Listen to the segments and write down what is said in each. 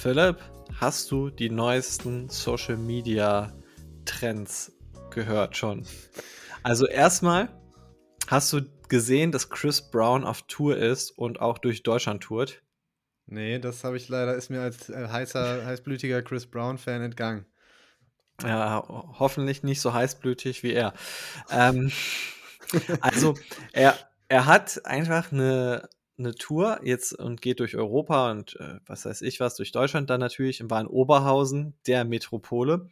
Philipp, hast du die neuesten Social Media Trends gehört schon? Also erstmal hast du gesehen, dass Chris Brown auf Tour ist und auch durch Deutschland tourt? Nee, das habe ich leider, ist mir als äh, heißer, heißblütiger Chris Brown-Fan entgangen. Ja, hoffentlich nicht so heißblütig wie er. ähm, also, er, er hat einfach eine eine Tour jetzt und geht durch Europa und äh, was weiß ich was, durch Deutschland dann natürlich und war in Oberhausen, der Metropole.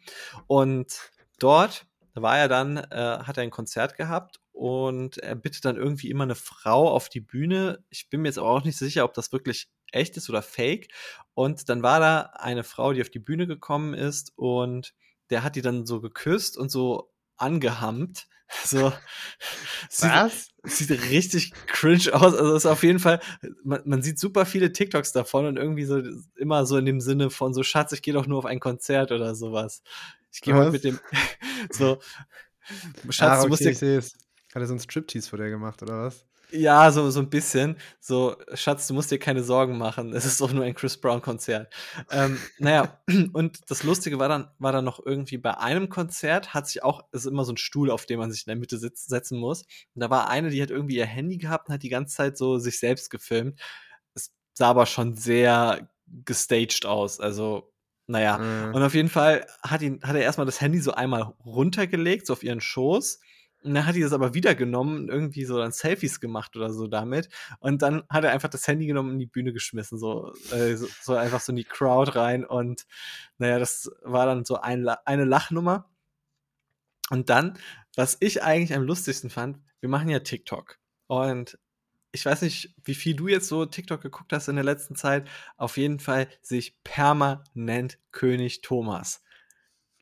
Und dort war er dann, äh, hat er ein Konzert gehabt und er bittet dann irgendwie immer eine Frau auf die Bühne. Ich bin mir jetzt auch nicht sicher, ob das wirklich echt ist oder fake. Und dann war da eine Frau, die auf die Bühne gekommen ist und der hat die dann so geküsst und so angehammt. So. Was? Sieht, sieht richtig cringe aus. Also ist auf jeden Fall, man, man, sieht super viele TikToks davon und irgendwie so immer so in dem Sinne von so, Schatz, ich gehe doch nur auf ein Konzert oder sowas. Ich gehe heute mit dem so, Schatz, ah, okay, du musst dir. Ich sehe es. Hat er so ein Striptease vor dir gemacht, oder was? Ja, so, so ein bisschen. So, Schatz, du musst dir keine Sorgen machen. Es ist doch nur ein Chris Brown-Konzert. Ähm, naja, und das Lustige war dann, war dann noch irgendwie bei einem Konzert, hat sich auch, es ist immer so ein Stuhl, auf dem man sich in der Mitte sitz, setzen muss. Und da war eine, die hat irgendwie ihr Handy gehabt und hat die ganze Zeit so sich selbst gefilmt. Es sah aber schon sehr gestaged aus. Also, naja. Mhm. Und auf jeden Fall hat, ihn, hat er erstmal das Handy so einmal runtergelegt, so auf ihren Schoß und dann hat die das aber wieder genommen und irgendwie so dann Selfies gemacht oder so damit. Und dann hat er einfach das Handy genommen und in die Bühne geschmissen, so, äh, so, so, einfach so in die Crowd rein. Und naja, das war dann so ein, eine Lachnummer. Und dann, was ich eigentlich am lustigsten fand, wir machen ja TikTok. Und ich weiß nicht, wie viel du jetzt so TikTok geguckt hast in der letzten Zeit. Auf jeden Fall sehe ich permanent König Thomas.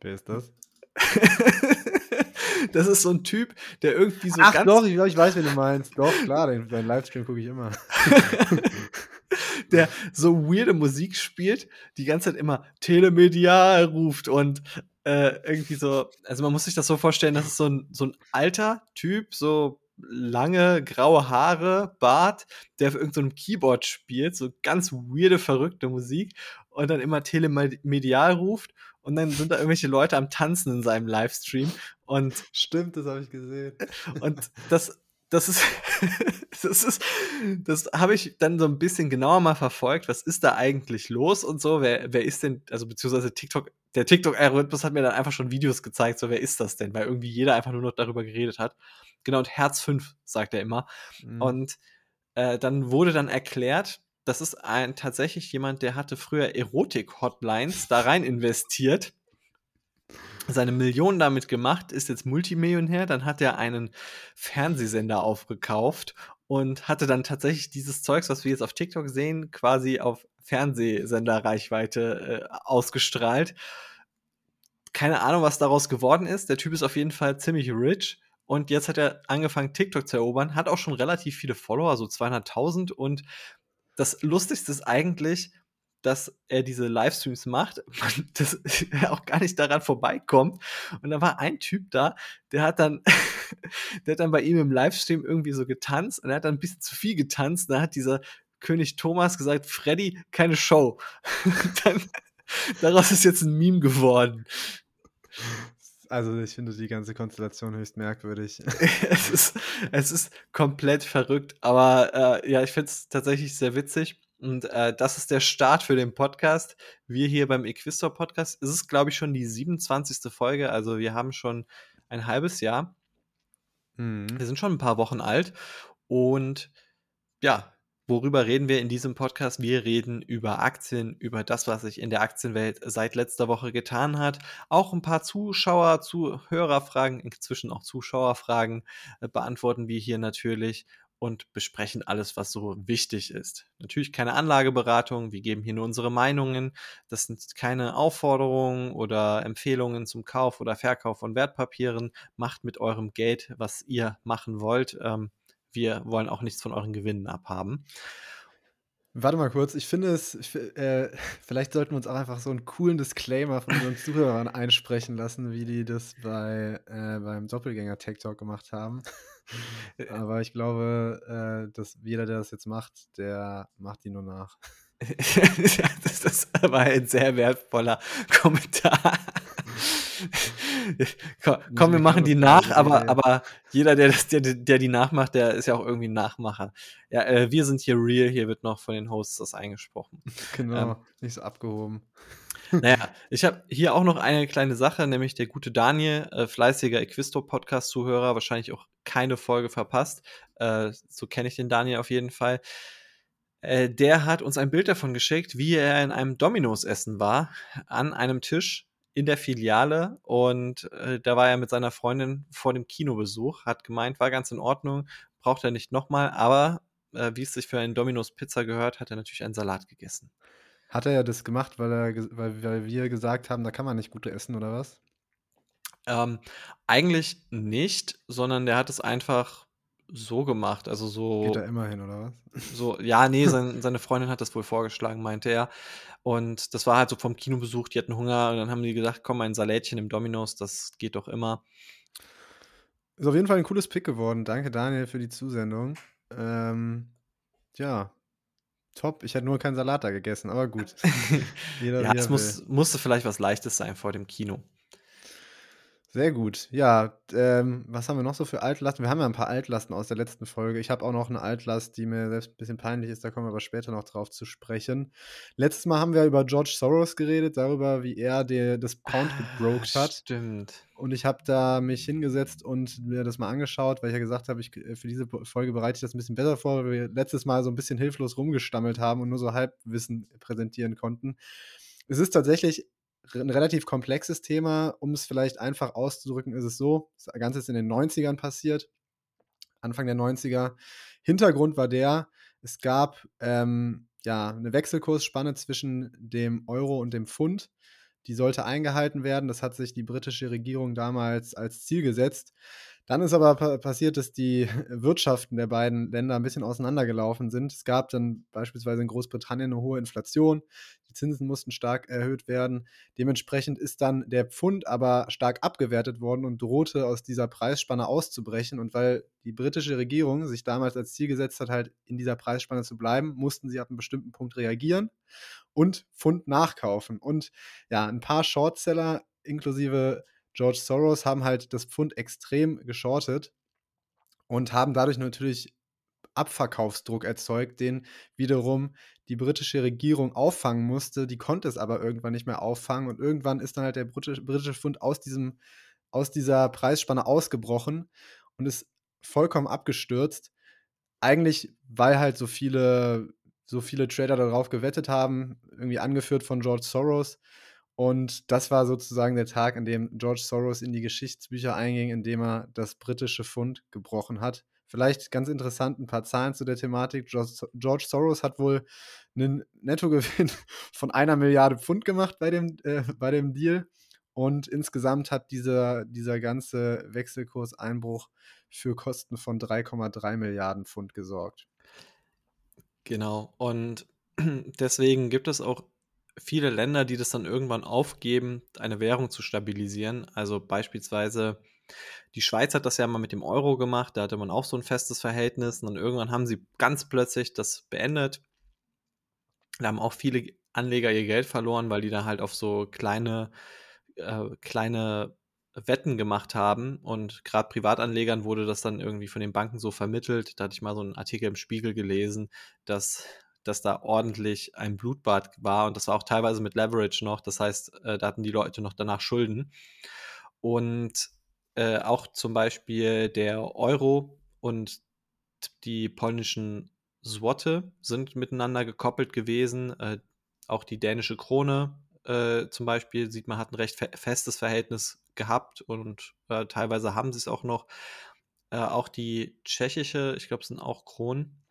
Wer ist das? Das ist so ein Typ, der irgendwie so Ach ganz doch, ich glaube, ich weiß, wen du meinst. Doch, klar, den, deinen Livestream gucke ich immer. der so weirde Musik spielt, die ganze Zeit immer telemedial ruft und äh, irgendwie so, also man muss sich das so vorstellen, das ist so ein, so ein alter Typ, so lange graue Haare, Bart, der auf irgendeinem so Keyboard spielt, so ganz weirde, verrückte Musik und dann immer telemedial ruft und dann sind da irgendwelche Leute am Tanzen in seinem Livestream und stimmt, das habe ich gesehen. Und das das ist das ist das habe ich dann so ein bisschen genauer mal verfolgt, was ist da eigentlich los und so, wer wer ist denn also beziehungsweise TikTok der TikTok Algorithmus hat mir dann einfach schon Videos gezeigt, so wer ist das denn, weil irgendwie jeder einfach nur noch darüber geredet hat. Genau und Herz 5 sagt er immer. Mhm. Und äh, dann wurde dann erklärt, das ist ein, tatsächlich jemand, der hatte früher Erotik-Hotlines da rein investiert, seine Millionen damit gemacht, ist jetzt Multimillionär, dann hat er einen Fernsehsender aufgekauft und hatte dann tatsächlich dieses Zeugs, was wir jetzt auf TikTok sehen, quasi auf Fernsehsenderreichweite äh, ausgestrahlt. Keine Ahnung, was daraus geworden ist. Der Typ ist auf jeden Fall ziemlich rich. Und jetzt hat er angefangen, TikTok zu erobern, hat auch schon relativ viele Follower, so 200.000 und das Lustigste ist eigentlich, dass er diese Livestreams macht, dass er auch gar nicht daran vorbeikommt. Und da war ein Typ da, der hat dann, der hat dann bei ihm im Livestream irgendwie so getanzt und er hat dann ein bisschen zu viel getanzt. Da hat dieser König Thomas gesagt, Freddy, keine Show. dann, daraus ist jetzt ein Meme geworden. Also ich finde die ganze Konstellation höchst merkwürdig. es, ist, es ist komplett verrückt, aber äh, ja, ich finde es tatsächlich sehr witzig. Und äh, das ist der Start für den Podcast. Wir hier beim Equistor Podcast. Es ist, glaube ich, schon die 27. Folge. Also wir haben schon ein halbes Jahr. Mhm. Wir sind schon ein paar Wochen alt. Und ja, Worüber reden wir in diesem Podcast? Wir reden über Aktien, über das, was sich in der Aktienwelt seit letzter Woche getan hat. Auch ein paar Zuschauer, Zuhörerfragen, inzwischen auch Zuschauerfragen äh, beantworten wir hier natürlich und besprechen alles, was so wichtig ist. Natürlich keine Anlageberatung, wir geben hier nur unsere Meinungen. Das sind keine Aufforderungen oder Empfehlungen zum Kauf oder Verkauf von Wertpapieren. Macht mit eurem Geld, was ihr machen wollt. Ähm, wir wollen auch nichts von euren Gewinnen abhaben. Warte mal kurz, ich finde es, äh, vielleicht sollten wir uns auch einfach so einen coolen Disclaimer von unseren Zuhörern einsprechen lassen, wie die das bei, äh, beim Doppelgänger Tech Talk gemacht haben. Aber ich glaube, äh, dass jeder, der das jetzt macht, der macht die nur nach. das, das, war ein sehr wertvoller Kommentar. komm, wir machen die nach, aber, aber jeder, der, das, der, der die nachmacht, der ist ja auch irgendwie ein Nachmacher. Ja, äh, wir sind hier real, hier wird noch von den Hosts das eingesprochen. Genau, ähm, nicht so abgehoben. Naja, ich habe hier auch noch eine kleine Sache, nämlich der gute Daniel, äh, fleißiger Equisto-Podcast-Zuhörer, wahrscheinlich auch keine Folge verpasst. Äh, so kenne ich den Daniel auf jeden Fall. Äh, der hat uns ein Bild davon geschickt, wie er in einem Dominos-Essen war, an einem Tisch in der Filiale. Und äh, da war er mit seiner Freundin vor dem Kinobesuch, hat gemeint, war ganz in Ordnung, braucht er nicht nochmal, aber äh, wie es sich für einen Dominos-Pizza gehört, hat er natürlich einen Salat gegessen. Hat er ja das gemacht, weil, er, weil, weil wir gesagt haben, da kann man nicht gut essen, oder was? Ähm, eigentlich nicht, sondern der hat es einfach so gemacht. Also so. Geht er immer hin, oder was? So, ja, nee, sein, seine Freundin hat das wohl vorgeschlagen, meinte er. Und das war halt so vom Kinobesuch, die hatten Hunger und dann haben die gesagt, komm, ein Salätchen im Dominos, das geht doch immer. Ist auf jeden Fall ein cooles Pick geworden. Danke, Daniel, für die Zusendung. Ähm, ja, top. Ich hätte nur keinen Salat da gegessen, aber gut. jeder, ja, es muss, musste vielleicht was Leichtes sein vor dem Kino. Sehr gut. Ja, ähm, was haben wir noch so für Altlasten? Wir haben ja ein paar Altlasten aus der letzten Folge. Ich habe auch noch eine Altlast, die mir selbst ein bisschen peinlich ist, da kommen wir aber später noch drauf zu sprechen. Letztes Mal haben wir über George Soros geredet, darüber, wie er die, das Pound ah, gebroked hat. Stimmt. Und ich habe da mich hingesetzt und mir das mal angeschaut, weil ich ja gesagt habe, ich, äh, für diese Folge bereite ich das ein bisschen besser vor, weil wir letztes Mal so ein bisschen hilflos rumgestammelt haben und nur so Halbwissen präsentieren konnten. Es ist tatsächlich ein relativ komplexes Thema. Um es vielleicht einfach auszudrücken, ist es so, das Ganze ist in den 90ern passiert, Anfang der 90er. Hintergrund war der, es gab ähm, ja eine Wechselkursspanne zwischen dem Euro und dem Pfund. Die sollte eingehalten werden. Das hat sich die britische Regierung damals als Ziel gesetzt. Dann ist aber pa passiert, dass die Wirtschaften der beiden Länder ein bisschen auseinandergelaufen sind. Es gab dann beispielsweise in Großbritannien eine hohe Inflation, die Zinsen mussten stark erhöht werden. Dementsprechend ist dann der Pfund aber stark abgewertet worden und drohte aus dieser Preisspanne auszubrechen. Und weil die britische Regierung sich damals als Ziel gesetzt hat, halt in dieser Preisspanne zu bleiben, mussten sie ab einem bestimmten Punkt reagieren und Pfund nachkaufen. Und ja, ein paar Shortseller inklusive George Soros haben halt das Pfund extrem geschortet und haben dadurch natürlich Abverkaufsdruck erzeugt, den wiederum die britische Regierung auffangen musste. Die konnte es aber irgendwann nicht mehr auffangen und irgendwann ist dann halt der britische, Pfund aus, diesem, aus dieser Preisspanne ausgebrochen und ist vollkommen abgestürzt. Eigentlich, weil halt so viele, so viele Trader darauf gewettet haben, irgendwie angeführt von George Soros. Und das war sozusagen der Tag, an dem George Soros in die Geschichtsbücher einging, indem er das britische Pfund gebrochen hat. Vielleicht ganz interessant ein paar Zahlen zu der Thematik. George Soros hat wohl einen Nettogewinn von einer Milliarde Pfund gemacht bei dem, äh, bei dem Deal. Und insgesamt hat dieser, dieser ganze Wechselkurseinbruch für Kosten von 3,3 Milliarden Pfund gesorgt. Genau. Und deswegen gibt es auch viele Länder, die das dann irgendwann aufgeben, eine Währung zu stabilisieren. Also beispielsweise die Schweiz hat das ja mal mit dem Euro gemacht, da hatte man auch so ein festes Verhältnis und dann irgendwann haben sie ganz plötzlich das beendet. Da haben auch viele Anleger ihr Geld verloren, weil die da halt auf so kleine, äh, kleine Wetten gemacht haben und gerade Privatanlegern wurde das dann irgendwie von den Banken so vermittelt. Da hatte ich mal so einen Artikel im Spiegel gelesen, dass dass da ordentlich ein Blutbad war und das war auch teilweise mit Leverage noch. Das heißt, äh, da hatten die Leute noch danach Schulden. Und äh, auch zum Beispiel der Euro und die polnischen Złote sind miteinander gekoppelt gewesen. Äh, auch die dänische Krone äh, zum Beispiel sieht man, hat ein recht fe festes Verhältnis gehabt und äh, teilweise haben sie es auch noch. Äh, auch die tschechische, ich glaube, es sind auch Kronen,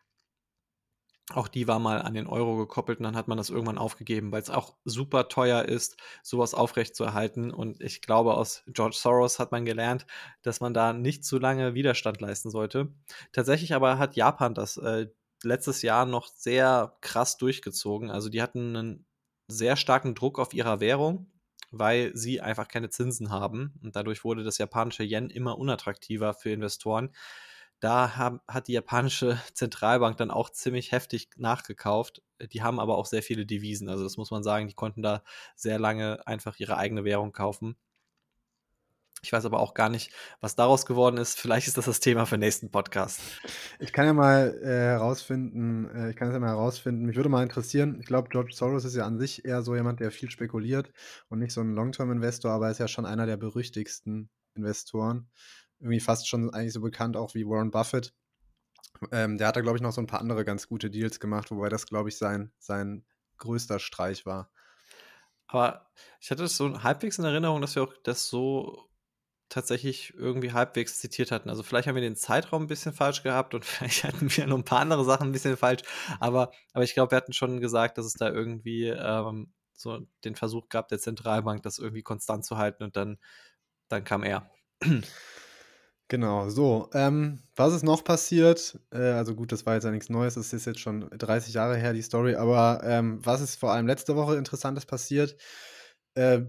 auch die war mal an den Euro gekoppelt und dann hat man das irgendwann aufgegeben, weil es auch super teuer ist, sowas aufrechtzuerhalten. Und ich glaube, aus George Soros hat man gelernt, dass man da nicht zu lange Widerstand leisten sollte. Tatsächlich aber hat Japan das äh, letztes Jahr noch sehr krass durchgezogen. Also die hatten einen sehr starken Druck auf ihrer Währung, weil sie einfach keine Zinsen haben. Und dadurch wurde das japanische Yen immer unattraktiver für Investoren. Da haben, hat die japanische Zentralbank dann auch ziemlich heftig nachgekauft. Die haben aber auch sehr viele Devisen. Also das muss man sagen, die konnten da sehr lange einfach ihre eigene Währung kaufen. Ich weiß aber auch gar nicht, was daraus geworden ist. Vielleicht ist das das Thema für den nächsten Podcast. Ich kann ja mal äh, herausfinden, äh, ich kann es ja mal herausfinden. Mich würde mal interessieren, ich glaube, George Soros ist ja an sich eher so jemand, der viel spekuliert und nicht so ein Long-Term-Investor, aber er ist ja schon einer der berüchtigsten Investoren. Irgendwie fast schon eigentlich so bekannt auch wie Warren Buffett. Ähm, der hat da, glaube ich, noch so ein paar andere ganz gute Deals gemacht, wobei das, glaube ich, sein, sein größter Streich war. Aber ich hatte es so halbwegs in Erinnerung, dass wir auch das so tatsächlich irgendwie halbwegs zitiert hatten. Also vielleicht haben wir den Zeitraum ein bisschen falsch gehabt und vielleicht hatten wir noch ein paar andere Sachen ein bisschen falsch. Aber, aber ich glaube, wir hatten schon gesagt, dass es da irgendwie ähm, so den Versuch gab, der Zentralbank das irgendwie konstant zu halten und dann, dann kam er. Genau, so. Ähm, was ist noch passiert? Äh, also gut, das war jetzt ja nichts Neues, das ist jetzt schon 30 Jahre her, die Story, aber ähm, was ist vor allem letzte Woche Interessantes passiert? Äh,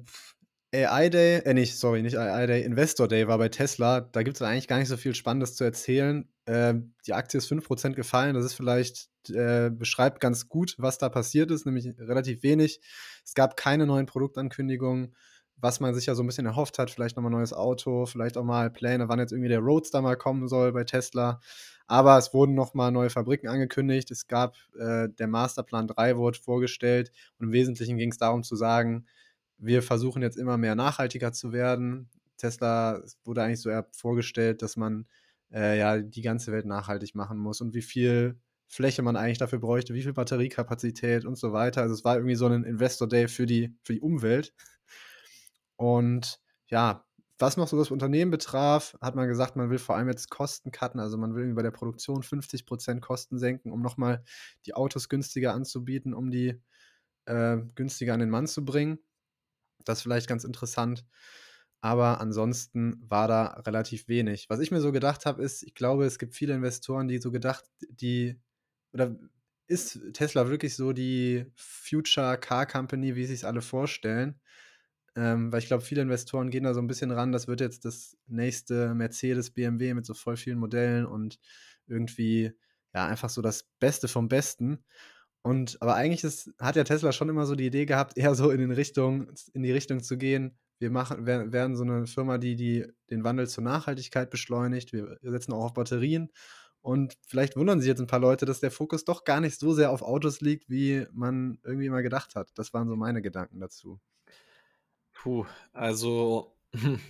AI Day, äh, nicht, sorry, nicht AI Day, Investor Day war bei Tesla. Da gibt es eigentlich gar nicht so viel Spannendes zu erzählen. Äh, die Aktie ist 5% gefallen. Das ist vielleicht, äh, beschreibt ganz gut, was da passiert ist, nämlich relativ wenig. Es gab keine neuen Produktankündigungen, was man sich ja so ein bisschen erhofft hat. Vielleicht nochmal ein neues Auto, vielleicht auch mal Pläne, wann jetzt irgendwie der Roadster mal kommen soll bei Tesla. Aber es wurden nochmal neue Fabriken angekündigt. Es gab, äh, der Masterplan 3 wurde vorgestellt und im Wesentlichen ging es darum zu sagen, wir versuchen jetzt immer mehr nachhaltiger zu werden. Tesla wurde eigentlich so eher vorgestellt, dass man äh, ja die ganze Welt nachhaltig machen muss und wie viel Fläche man eigentlich dafür bräuchte, wie viel Batteriekapazität und so weiter. Also es war irgendwie so ein Investor Day für die, für die Umwelt. Und ja, was noch so das Unternehmen betraf, hat man gesagt, man will vor allem jetzt Kosten cutten, also man will bei der Produktion 50% Kosten senken, um nochmal die Autos günstiger anzubieten, um die äh, günstiger an den Mann zu bringen. Das ist vielleicht ganz interessant. Aber ansonsten war da relativ wenig. Was ich mir so gedacht habe, ist, ich glaube, es gibt viele Investoren, die so gedacht, die, oder ist Tesla wirklich so die Future Car Company, wie sich alle vorstellen? Ähm, weil ich glaube, viele Investoren gehen da so ein bisschen ran, das wird jetzt das nächste Mercedes, BMW mit so voll vielen Modellen und irgendwie, ja, einfach so das Beste vom Besten. Und aber eigentlich ist, hat ja Tesla schon immer so die Idee gehabt, eher so in, den Richtung, in die Richtung zu gehen. Wir machen, werden so eine Firma, die, die den Wandel zur Nachhaltigkeit beschleunigt. Wir setzen auch auf Batterien. Und vielleicht wundern sich jetzt ein paar Leute, dass der Fokus doch gar nicht so sehr auf Autos liegt, wie man irgendwie mal gedacht hat. Das waren so meine Gedanken dazu. Puh, also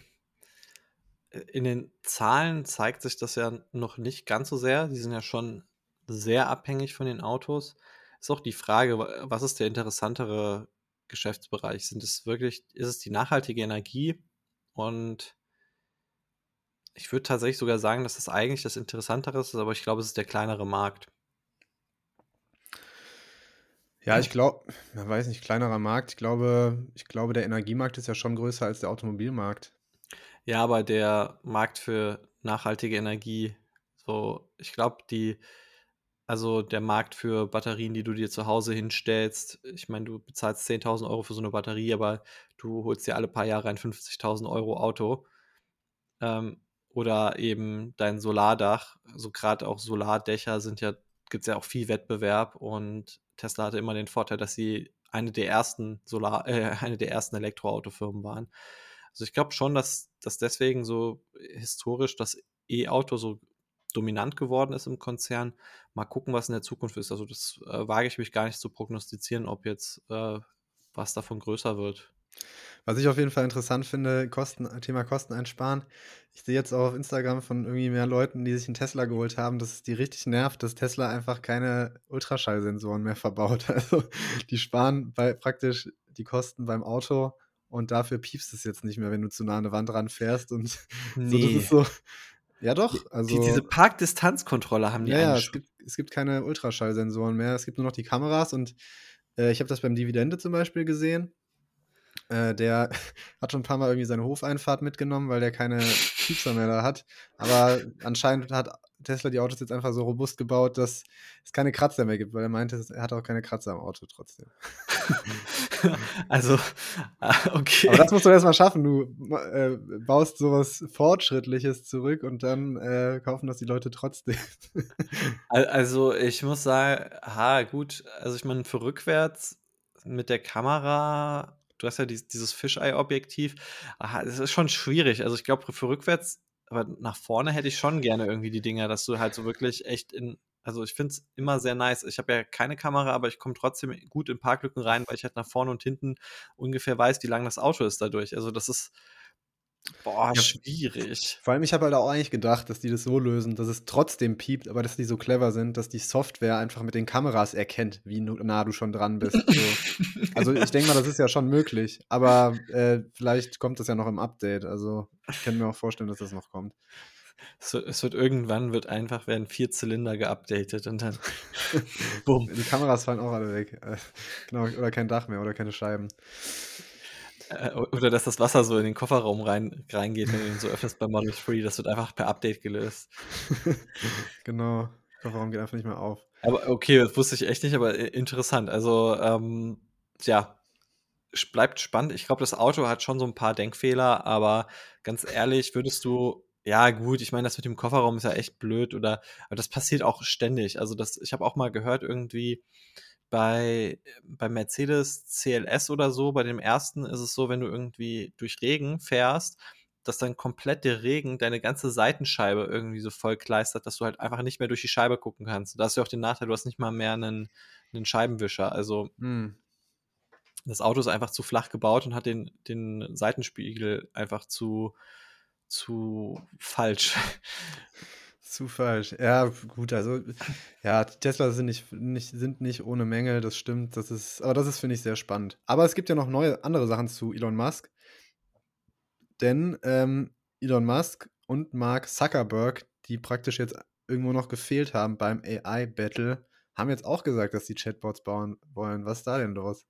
in den Zahlen zeigt sich das ja noch nicht ganz so sehr. Die sind ja schon sehr abhängig von den Autos. Ist auch die Frage, was ist der interessantere Geschäftsbereich? Sind es wirklich, ist es die nachhaltige Energie? Und ich würde tatsächlich sogar sagen, dass das eigentlich das Interessantere ist, aber ich glaube, es ist der kleinere Markt. Ja, ich glaube, man weiß nicht, kleinerer Markt. Ich glaube, ich glaube, der Energiemarkt ist ja schon größer als der Automobilmarkt. Ja, aber der Markt für nachhaltige Energie, so, ich glaube, die, also der Markt für Batterien, die du dir zu Hause hinstellst, ich meine, du bezahlst 10.000 Euro für so eine Batterie, aber du holst dir alle paar Jahre ein 50.000 Euro Auto. Ähm, oder eben dein Solardach. Also gerade auch Solardächer sind ja, gibt es ja auch viel Wettbewerb und Tesla hatte immer den Vorteil, dass sie eine der ersten Solar, äh, eine der ersten Elektroautofirmen waren. Also ich glaube schon, dass, dass deswegen so historisch das E-Auto so dominant geworden ist im Konzern. Mal gucken, was in der Zukunft ist. Also das äh, wage ich mich gar nicht zu prognostizieren, ob jetzt äh, was davon größer wird. Was ich auf jeden Fall interessant finde, Kosten, Thema Kosten einsparen. Ich sehe jetzt auch auf Instagram von irgendwie mehr Leuten, die sich einen Tesla geholt haben, dass es die richtig nervt, dass Tesla einfach keine Ultraschallsensoren mehr verbaut. Also die sparen bei praktisch die Kosten beim Auto und dafür piepst es jetzt nicht mehr, wenn du zu nah an eine Wand ranfährst und nee. so, das ist so, ja, doch. Also, die, diese Parkdistanzkontrolle haben die ja, ja es, gibt, es gibt keine Ultraschallsensoren mehr. Es gibt nur noch die Kameras und äh, ich habe das beim Dividende zum Beispiel gesehen. Äh, der hat schon ein paar Mal irgendwie seine Hofeinfahrt mitgenommen, weil der keine Piepser mehr da hat. Aber anscheinend hat Tesla die Autos jetzt einfach so robust gebaut, dass es keine Kratzer mehr gibt, weil er meinte, er hat auch keine Kratzer am Auto trotzdem. Also, ah, okay. Aber das musst du erst mal schaffen. Du äh, baust sowas Fortschrittliches zurück und dann äh, kaufen das die Leute trotzdem. also, ich muss sagen, ha, gut, also ich meine, für rückwärts mit der Kamera, du hast ja dieses, dieses Fisheye-Objektiv, es ist schon schwierig. Also ich glaube, für rückwärts, aber nach vorne hätte ich schon gerne irgendwie die Dinger, dass du halt so wirklich echt in also ich finde es immer sehr nice. Ich habe ja keine Kamera, aber ich komme trotzdem gut in Parklücken rein, weil ich halt nach vorne und hinten ungefähr weiß, wie lang das Auto ist dadurch. Also das ist boah, ja, schwierig. Vor allem, ich habe halt auch eigentlich gedacht, dass die das so lösen, dass es trotzdem piept, aber dass die so clever sind, dass die Software einfach mit den Kameras erkennt, wie nah du schon dran bist. So. also ich denke mal, das ist ja schon möglich, aber äh, vielleicht kommt das ja noch im Update. Also ich kann mir auch vorstellen, dass das noch kommt. Es wird, es wird, irgendwann wird einfach werden vier Zylinder geupdatet und dann bumm. Die Kameras fallen auch alle weg. Äh, genau, oder kein Dach mehr oder keine Scheiben. Äh, oder dass das Wasser so in den Kofferraum rein, reingeht, wenn du ihn so öffnest bei Model 3. Das wird einfach per Update gelöst. genau. Kofferraum geht einfach nicht mehr auf. Aber okay, das wusste ich echt nicht, aber äh, interessant. Also, ähm, ja, bleibt spannend. Ich glaube, das Auto hat schon so ein paar Denkfehler, aber ganz ehrlich, würdest du ja, gut, ich meine, das mit dem Kofferraum ist ja echt blöd oder aber das passiert auch ständig. Also das, ich habe auch mal gehört, irgendwie bei, bei Mercedes CLS oder so, bei dem ersten ist es so, wenn du irgendwie durch Regen fährst, dass dann komplett der Regen deine ganze Seitenscheibe irgendwie so voll kleistert, dass du halt einfach nicht mehr durch die Scheibe gucken kannst. Da hast du auch den Nachteil, du hast nicht mal mehr einen, einen Scheibenwischer. Also hm. das Auto ist einfach zu flach gebaut und hat den, den Seitenspiegel einfach zu, zu falsch. Zu falsch. Ja, gut, also ja, Tesla sind nicht, nicht, sind nicht ohne Mängel, das stimmt. Das ist, aber das ist, finde ich, sehr spannend. Aber es gibt ja noch neue andere Sachen zu Elon Musk. Denn ähm, Elon Musk und Mark Zuckerberg, die praktisch jetzt irgendwo noch gefehlt haben beim AI-Battle, haben jetzt auch gesagt, dass die Chatbots bauen wollen. Was ist da denn los?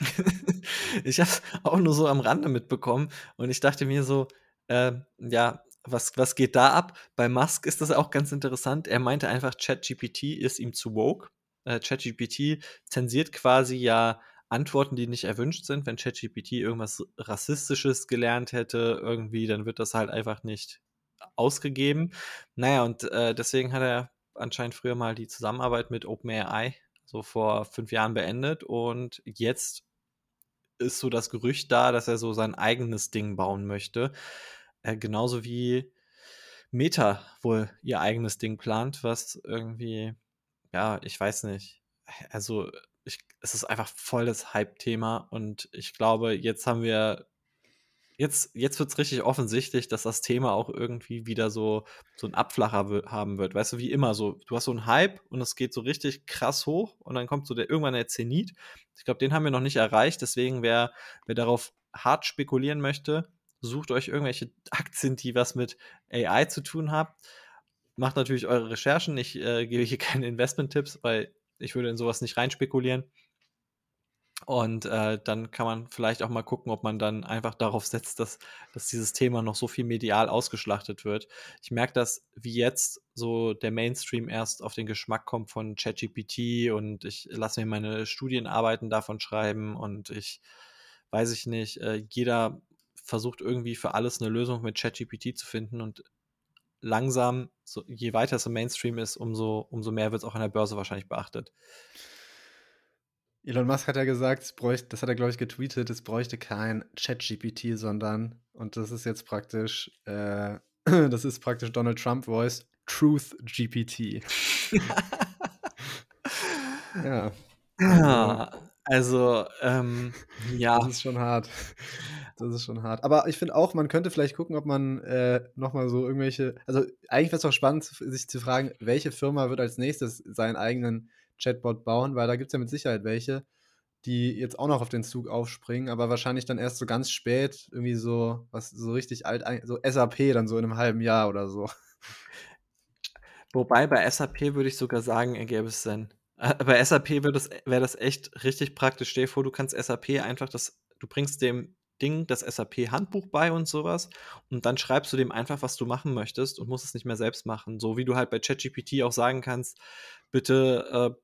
ich habe es auch nur so am Rande mitbekommen und ich dachte mir so, äh, ja, was, was geht da ab? Bei Musk ist das auch ganz interessant. Er meinte einfach, ChatGPT ist ihm zu woke. Äh, ChatGPT zensiert quasi ja Antworten, die nicht erwünscht sind. Wenn ChatGPT irgendwas Rassistisches gelernt hätte, irgendwie, dann wird das halt einfach nicht ausgegeben. Naja, und äh, deswegen hat er anscheinend früher mal die Zusammenarbeit mit OpenAI so vor fünf Jahren beendet und jetzt ist so das Gerücht da, dass er so sein eigenes Ding bauen möchte. Äh, genauso wie Meta wohl ihr eigenes Ding plant, was irgendwie, ja, ich weiß nicht. Also, ich, es ist einfach voll das Hype-Thema und ich glaube, jetzt haben wir jetzt, jetzt wird es richtig offensichtlich, dass das Thema auch irgendwie wieder so, so ein Abflacher haben wird. Weißt du, wie immer so, du hast so einen Hype und es geht so richtig krass hoch und dann kommt so der irgendwann der Zenit. Ich glaube, den haben wir noch nicht erreicht, deswegen wer, wer darauf hart spekulieren möchte, sucht euch irgendwelche Aktien, die was mit AI zu tun haben. Macht natürlich eure Recherchen. Ich äh, gebe hier keine Investment-Tipps, weil ich würde in sowas nicht reinspekulieren. Und äh, dann kann man vielleicht auch mal gucken, ob man dann einfach darauf setzt, dass, dass dieses Thema noch so viel medial ausgeschlachtet wird. Ich merke, dass wie jetzt so der Mainstream erst auf den Geschmack kommt von ChatGPT und ich lasse mir meine Studienarbeiten davon schreiben und ich weiß ich nicht, äh, jeder versucht irgendwie für alles eine Lösung mit ChatGPT zu finden und langsam, so, je weiter es im Mainstream ist, umso, umso mehr wird es auch an der Börse wahrscheinlich beachtet. Elon Musk hat ja gesagt, bräuchte, das hat er, glaube ich, getweetet, es bräuchte kein ChatGPT, sondern, und das ist jetzt praktisch, äh, das ist praktisch Donald Trump Voice, Truth GPT. ja. Ja, also, ähm, ja. Das ist schon hart. Das ist schon hart. Aber ich finde auch, man könnte vielleicht gucken, ob man äh, nochmal so irgendwelche. Also, eigentlich wäre es doch spannend, sich zu fragen, welche Firma wird als nächstes seinen eigenen Chatbot bauen, weil da gibt es ja mit Sicherheit welche, die jetzt auch noch auf den Zug aufspringen, aber wahrscheinlich dann erst so ganz spät, irgendwie so, was so richtig alt, so SAP dann so in einem halben Jahr oder so. Wobei bei SAP würde ich sogar sagen, ergäbe es Sinn. Äh, bei SAP wäre das, wär das echt richtig praktisch. Stell dir vor, du kannst SAP einfach das, du bringst dem Ding das SAP-Handbuch bei und sowas und dann schreibst du dem einfach, was du machen möchtest und musst es nicht mehr selbst machen. So wie du halt bei ChatGPT auch sagen kannst, bitte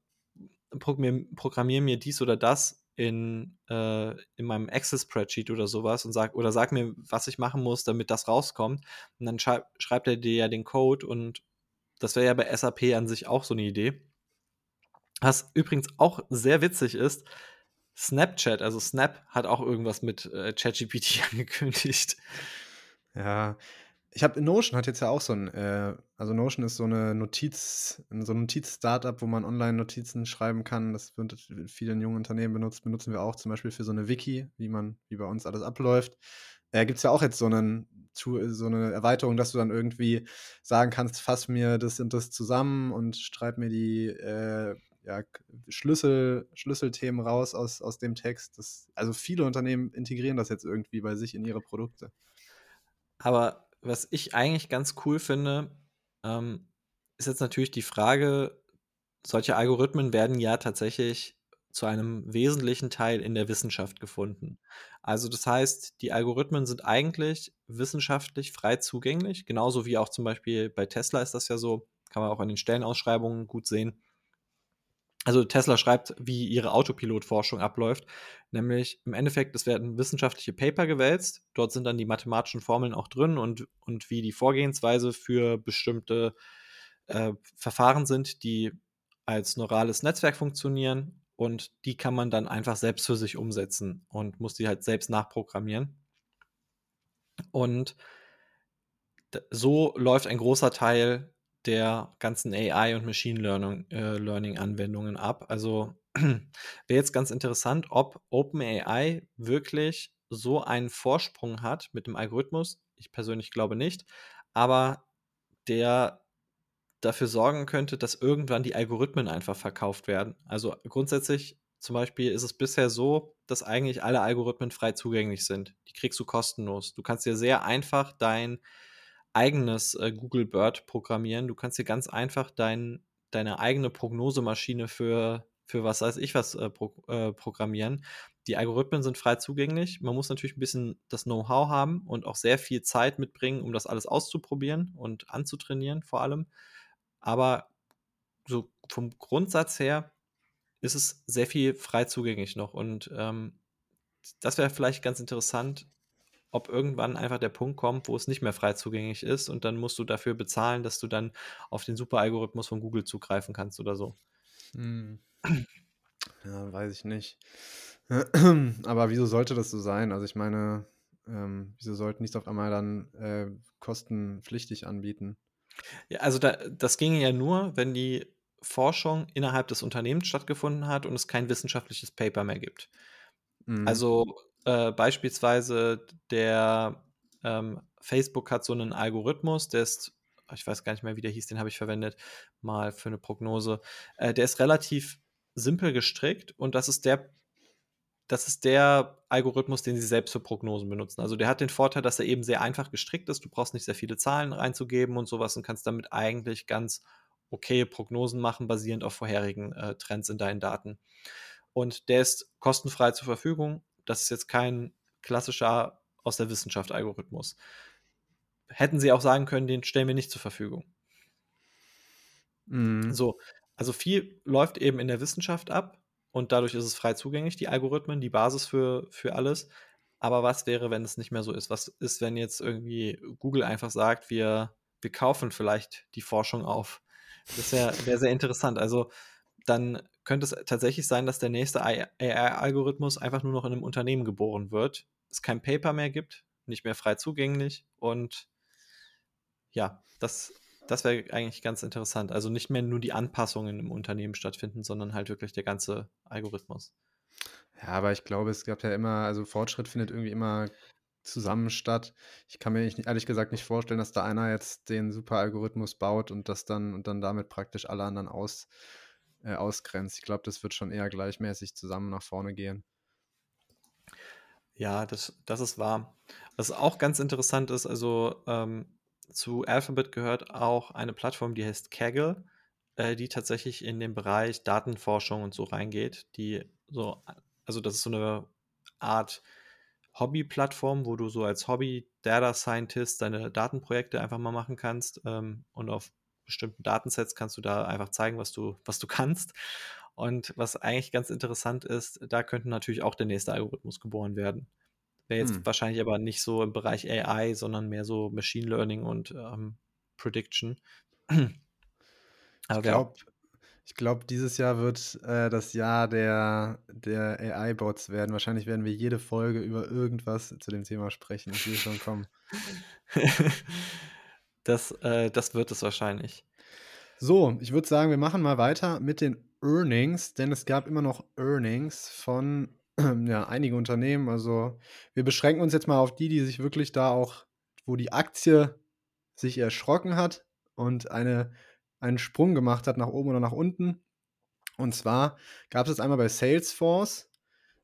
äh, programmier, programmier mir dies oder das in, äh, in meinem Excel-Spreadsheet oder sowas und sag, oder sag mir, was ich machen muss, damit das rauskommt. Und dann schreib, schreibt er dir ja den Code und das wäre ja bei SAP an sich auch so eine Idee. Was übrigens auch sehr witzig ist, Snapchat, also Snap, hat auch irgendwas mit äh, ChatGPT angekündigt. Ja, ich habe Notion hat jetzt ja auch so ein, äh, also Notion ist so eine Notiz, so ein Notiz-Startup, wo man Online-Notizen schreiben kann. Das wird vielen jungen Unternehmen benutzt, benutzen wir auch zum Beispiel für so eine Wiki, wie man, wie bei uns alles abläuft. Äh, Gibt es ja auch jetzt so, einen, so eine Erweiterung, dass du dann irgendwie sagen kannst, fass mir das und das zusammen und schreib mir die äh, ja, Schlüssel, Schlüsselthemen raus aus, aus dem Text. Das, also viele Unternehmen integrieren das jetzt irgendwie bei sich in ihre Produkte. Aber was ich eigentlich ganz cool finde, ähm, ist jetzt natürlich die Frage, solche Algorithmen werden ja tatsächlich zu einem wesentlichen Teil in der Wissenschaft gefunden. Also das heißt, die Algorithmen sind eigentlich wissenschaftlich frei zugänglich, genauso wie auch zum Beispiel bei Tesla ist das ja so, kann man auch an den Stellenausschreibungen gut sehen. Also Tesla schreibt, wie ihre Autopilot-Forschung abläuft, nämlich im Endeffekt, es werden wissenschaftliche Paper gewälzt, dort sind dann die mathematischen Formeln auch drin und, und wie die Vorgehensweise für bestimmte äh, Verfahren sind, die als neurales Netzwerk funktionieren. Und die kann man dann einfach selbst für sich umsetzen und muss die halt selbst nachprogrammieren. Und so läuft ein großer Teil der ganzen AI und Machine Learning, äh, Learning Anwendungen ab. Also wäre jetzt ganz interessant, ob OpenAI wirklich so einen Vorsprung hat mit dem Algorithmus. Ich persönlich glaube nicht, aber der dafür sorgen könnte, dass irgendwann die Algorithmen einfach verkauft werden. Also grundsätzlich zum Beispiel ist es bisher so, dass eigentlich alle Algorithmen frei zugänglich sind. Die kriegst du kostenlos. Du kannst dir sehr einfach dein eigenes äh, Google Bird programmieren. Du kannst dir ganz einfach dein, deine eigene Prognosemaschine für, für was weiß ich was äh, pro, äh, programmieren. Die Algorithmen sind frei zugänglich. Man muss natürlich ein bisschen das Know-how haben und auch sehr viel Zeit mitbringen, um das alles auszuprobieren und anzutrainieren vor allem. Aber so vom Grundsatz her ist es sehr viel frei zugänglich noch. Und ähm, das wäre vielleicht ganz interessant, ob irgendwann einfach der Punkt kommt, wo es nicht mehr frei zugänglich ist und dann musst du dafür bezahlen, dass du dann auf den Super-Algorithmus von Google zugreifen kannst oder so. Hm. Ja, weiß ich nicht. Aber wieso sollte das so sein? Also ich meine, ähm, wieso sollten die es auf einmal dann äh, kostenpflichtig anbieten? Ja, also da, das ginge ja nur, wenn die Forschung innerhalb des Unternehmens stattgefunden hat und es kein wissenschaftliches Paper mehr gibt. Mhm. Also äh, beispielsweise der ähm, Facebook hat so einen Algorithmus, der ist, ich weiß gar nicht mehr, wie der hieß, den habe ich verwendet, mal für eine Prognose. Äh, der ist relativ simpel gestrickt und das ist der das ist der Algorithmus, den sie selbst für Prognosen benutzen. Also der hat den Vorteil, dass er eben sehr einfach gestrickt ist. Du brauchst nicht sehr viele Zahlen reinzugeben und sowas und kannst damit eigentlich ganz okay Prognosen machen, basierend auf vorherigen äh, Trends in deinen Daten. Und der ist kostenfrei zur Verfügung das ist jetzt kein klassischer aus der Wissenschaft Algorithmus. Hätten sie auch sagen können, den stellen wir nicht zur Verfügung. Mhm. So, also viel läuft eben in der Wissenschaft ab und dadurch ist es frei zugänglich, die Algorithmen, die Basis für, für alles. Aber was wäre, wenn es nicht mehr so ist? Was ist, wenn jetzt irgendwie Google einfach sagt, wir, wir kaufen vielleicht die Forschung auf? Das wäre wär sehr interessant. Also dann könnte es tatsächlich sein, dass der nächste AI-Algorithmus einfach nur noch in einem Unternehmen geboren wird, es kein Paper mehr gibt, nicht mehr frei zugänglich und ja, das, das wäre eigentlich ganz interessant. Also nicht mehr nur die Anpassungen im Unternehmen stattfinden, sondern halt wirklich der ganze Algorithmus. Ja, aber ich glaube, es gab ja immer, also Fortschritt findet irgendwie immer zusammen statt. Ich kann mir nicht, ehrlich gesagt nicht vorstellen, dass da einer jetzt den super Algorithmus baut und das dann und dann damit praktisch alle anderen aus, äh, ausgrenzt. Ich glaube, das wird schon eher gleichmäßig zusammen nach vorne gehen. Ja, das, das ist wahr. Was auch ganz interessant ist, also ähm, zu Alphabet gehört auch eine Plattform, die heißt Kaggle, äh, die tatsächlich in den Bereich Datenforschung und so reingeht. Die so, also das ist so eine Art Hobby-Plattform, wo du so als Hobby-Data Scientist deine Datenprojekte einfach mal machen kannst ähm, und auf bestimmten Datensets kannst du da einfach zeigen, was du, was du kannst. Und was eigentlich ganz interessant ist, da könnte natürlich auch der nächste Algorithmus geboren werden. Wäre jetzt Hm. wahrscheinlich aber nicht so im Bereich AI, sondern mehr so Machine Learning und ähm, Prediction. Ich Aber ja, glaube, ich glaube, dieses Jahr wird äh, das Jahr der, der AI-Bots werden. Wahrscheinlich werden wir jede Folge über irgendwas zu dem Thema sprechen. Ich sehe schon kommen. das, äh, das wird es wahrscheinlich. So, ich würde sagen, wir machen mal weiter mit den Earnings, denn es gab immer noch Earnings von ja, einigen Unternehmen. Also wir beschränken uns jetzt mal auf die, die sich wirklich da auch, wo die Aktie sich erschrocken hat und eine, einen Sprung gemacht hat nach oben oder nach unten. Und zwar gab es jetzt einmal bei Salesforce.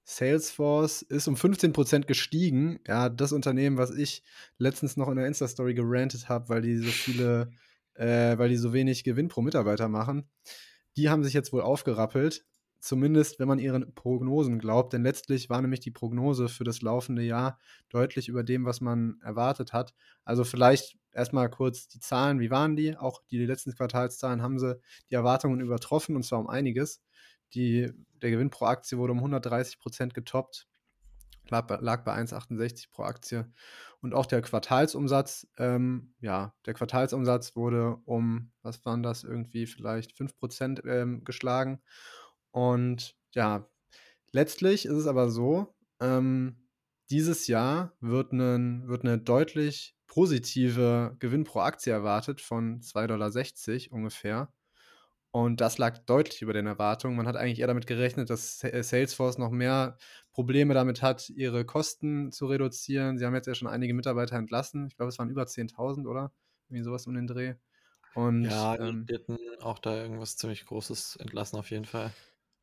Salesforce ist um 15% gestiegen. Ja, das Unternehmen, was ich letztens noch in der Insta-Story gerantet habe, weil die so viele, äh, weil die so wenig Gewinn pro Mitarbeiter machen. Die haben sich jetzt wohl aufgerappelt. Zumindest, wenn man ihren Prognosen glaubt. Denn letztlich war nämlich die Prognose für das laufende Jahr deutlich über dem, was man erwartet hat. Also vielleicht erstmal kurz die Zahlen. Wie waren die? Auch die letzten Quartalszahlen haben sie die Erwartungen übertroffen und zwar um einiges. Die, der Gewinn pro Aktie wurde um 130 Prozent getoppt, lag bei, lag bei 1,68 pro Aktie. Und auch der Quartalsumsatz, ähm, ja, der Quartalsumsatz wurde um, was waren das, irgendwie vielleicht 5 Prozent ähm, geschlagen. Und ja, letztlich ist es aber so, ähm, dieses Jahr wird, einen, wird eine deutlich positive Gewinn pro Aktie erwartet von 2,60 Dollar ungefähr. Und das lag deutlich über den Erwartungen. Man hat eigentlich eher damit gerechnet, dass Salesforce noch mehr Probleme damit hat, ihre Kosten zu reduzieren. Sie haben jetzt ja schon einige Mitarbeiter entlassen. Ich glaube, es waren über 10.000, oder? Irgendwie sowas um den Dreh. Und, ja, ähm, die hatten auch da irgendwas ziemlich Großes entlassen, auf jeden Fall.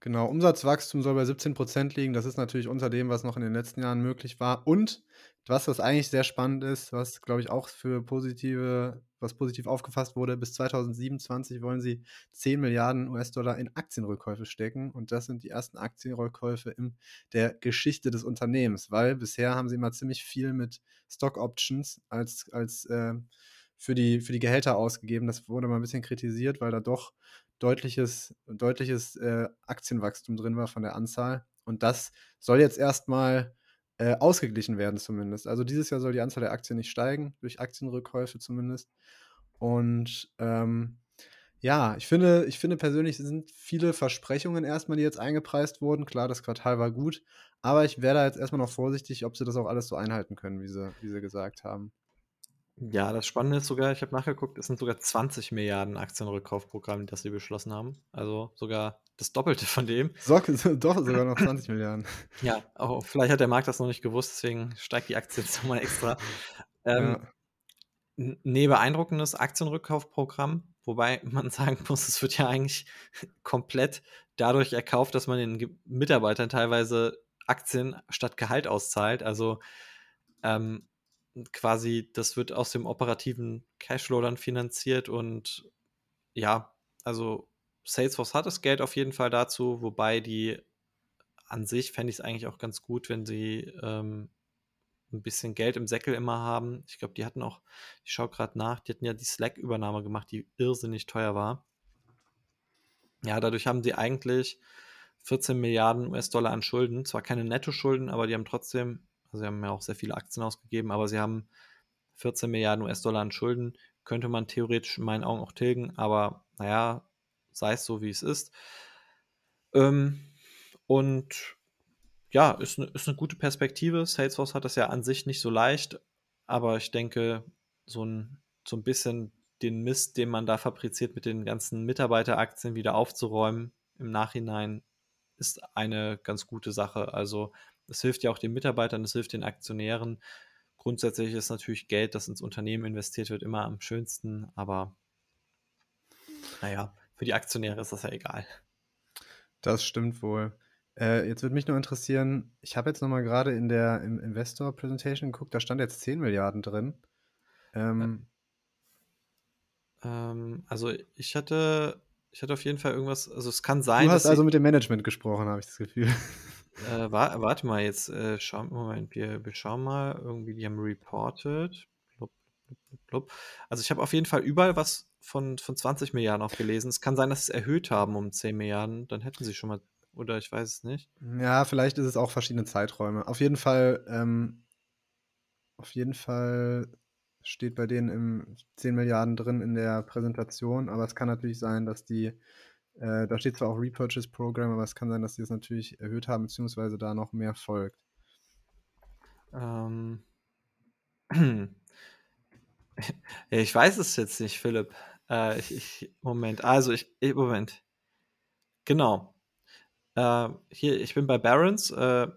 Genau, Umsatzwachstum soll bei 17% liegen. Das ist natürlich unter dem, was noch in den letzten Jahren möglich war. Und was, was eigentlich sehr spannend ist, was, glaube ich, auch für positive, was positiv aufgefasst wurde, bis 2027 wollen sie 10 Milliarden US-Dollar in Aktienrückkäufe stecken. Und das sind die ersten Aktienrückkäufe in der Geschichte des Unternehmens, weil bisher haben sie immer ziemlich viel mit Stock Options als, als äh, für, die, für die Gehälter ausgegeben. Das wurde mal ein bisschen kritisiert, weil da doch deutliches, deutliches äh, Aktienwachstum drin war von der Anzahl. Und das soll jetzt erstmal äh, ausgeglichen werden, zumindest. Also dieses Jahr soll die Anzahl der Aktien nicht steigen, durch Aktienrückkäufe zumindest. Und ähm, ja, ich finde, ich finde persönlich sind viele Versprechungen erstmal, die jetzt eingepreist wurden. Klar, das Quartal war gut, aber ich wäre da jetzt erstmal noch vorsichtig, ob sie das auch alles so einhalten können, wie sie, wie sie gesagt haben. Ja, das Spannende ist sogar, ich habe nachgeguckt, es sind sogar 20 Milliarden Aktienrückkaufprogramme, das sie beschlossen haben. Also sogar das Doppelte von dem. So, doch, sogar noch 20 Milliarden. Ja, auch, vielleicht hat der Markt das noch nicht gewusst, deswegen steigt die Aktie jetzt nochmal extra. Ähm, ja. Nee, beeindruckendes Aktienrückkaufprogramm, wobei man sagen muss, es wird ja eigentlich komplett dadurch erkauft, dass man den Mitarbeitern teilweise Aktien statt Gehalt auszahlt. Also ähm, quasi, das wird aus dem operativen Cashflow dann finanziert und ja, also Salesforce hat das Geld auf jeden Fall dazu, wobei die an sich fände ich es eigentlich auch ganz gut, wenn sie ähm, ein bisschen Geld im Säckel immer haben. Ich glaube, die hatten auch, ich schaue gerade nach, die hatten ja die Slack-Übernahme gemacht, die irrsinnig teuer war. Ja, dadurch haben sie eigentlich 14 Milliarden US-Dollar an Schulden. Zwar keine Netto-Schulden, aber die haben trotzdem also sie haben ja auch sehr viele Aktien ausgegeben, aber sie haben 14 Milliarden US-Dollar an Schulden. Könnte man theoretisch in meinen Augen auch tilgen, aber naja, sei es so, wie es ist. Ähm, und ja, ist eine, ist eine gute Perspektive. Salesforce hat das ja an sich nicht so leicht, aber ich denke, so ein, so ein bisschen den Mist, den man da fabriziert mit den ganzen Mitarbeiteraktien wieder aufzuräumen im Nachhinein, ist eine ganz gute Sache. Also es hilft ja auch den Mitarbeitern, es hilft den Aktionären. Grundsätzlich ist natürlich Geld, das ins Unternehmen investiert wird, immer am schönsten, aber naja, für die Aktionäre ist das ja egal. Das stimmt wohl. Äh, jetzt würde mich nur interessieren, ich habe jetzt nochmal gerade in der im Investor Presentation geguckt, da stand jetzt 10 Milliarden drin. Ähm, ähm, also ich hatte, ich hatte auf jeden Fall irgendwas, also es kann sein. Du hast also mit dem Management gesprochen, habe ich das Gefühl. Äh, warte, warte mal, jetzt äh, schau, Moment, wir, wir schauen mal, irgendwie, die haben reported. Blub, blub, blub, also ich habe auf jeden Fall überall was von, von 20 Milliarden auch gelesen. Es kann sein, dass sie es erhöht haben um 10 Milliarden. Dann hätten sie schon mal, oder ich weiß es nicht. Ja, vielleicht ist es auch verschiedene Zeiträume. Auf jeden Fall, ähm, auf jeden Fall steht bei denen im 10 Milliarden drin in der Präsentation, aber es kann natürlich sein, dass die, äh, da steht zwar auch Repurchase Program, aber es kann sein, dass die es natürlich erhöht haben, beziehungsweise da noch mehr folgt. Ähm. ich weiß es jetzt nicht, Philipp. Äh, ich, ich, Moment, also ich, ich Moment. Genau. Äh, hier, ich bin bei Barons. Äh,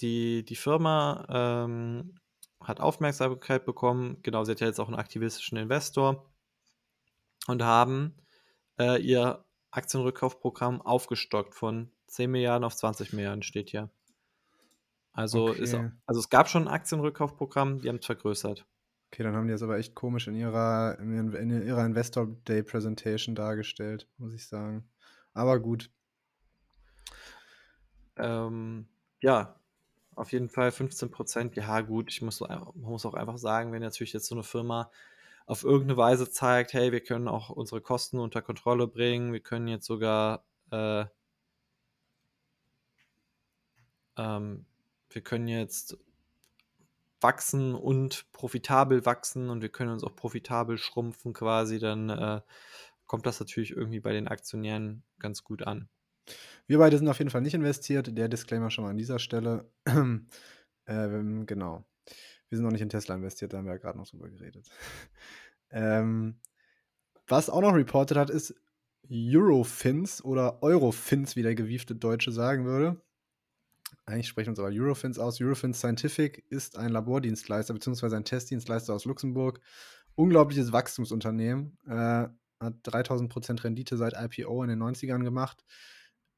die, die Firma ähm, hat Aufmerksamkeit bekommen. Genau, sie hat ja jetzt auch einen aktivistischen Investor und haben äh, ihr Aktienrückkaufprogramm aufgestockt von 10 Milliarden auf 20 Milliarden, steht hier. Also, okay. ist, also es gab schon ein Aktienrückkaufprogramm, die haben es vergrößert. Okay, dann haben die das aber echt komisch in ihrer, in, ihrer Investor Day Presentation dargestellt, muss ich sagen. Aber gut. Ähm, ja, auf jeden Fall 15 Prozent. Ja, gut, ich muss, muss auch einfach sagen, wenn natürlich jetzt so eine Firma auf irgendeine Weise zeigt, hey, wir können auch unsere Kosten unter Kontrolle bringen, wir können jetzt sogar, äh, ähm, wir können jetzt wachsen und profitabel wachsen und wir können uns auch profitabel schrumpfen quasi, dann äh, kommt das natürlich irgendwie bei den Aktionären ganz gut an. Wir beide sind auf jeden Fall nicht investiert. Der Disclaimer schon mal an dieser Stelle. ähm, genau. Wir sind noch nicht in Tesla investiert, da haben wir ja gerade noch drüber geredet. Ähm, was auch noch reported hat, ist Eurofins oder Eurofins, wie der gewiefte Deutsche sagen würde. Eigentlich sprechen uns aber Eurofins aus. Eurofins Scientific ist ein Labordienstleister bzw. ein Testdienstleister aus Luxemburg. Unglaubliches Wachstumsunternehmen. Äh, hat 3000% Rendite seit IPO in den 90ern gemacht.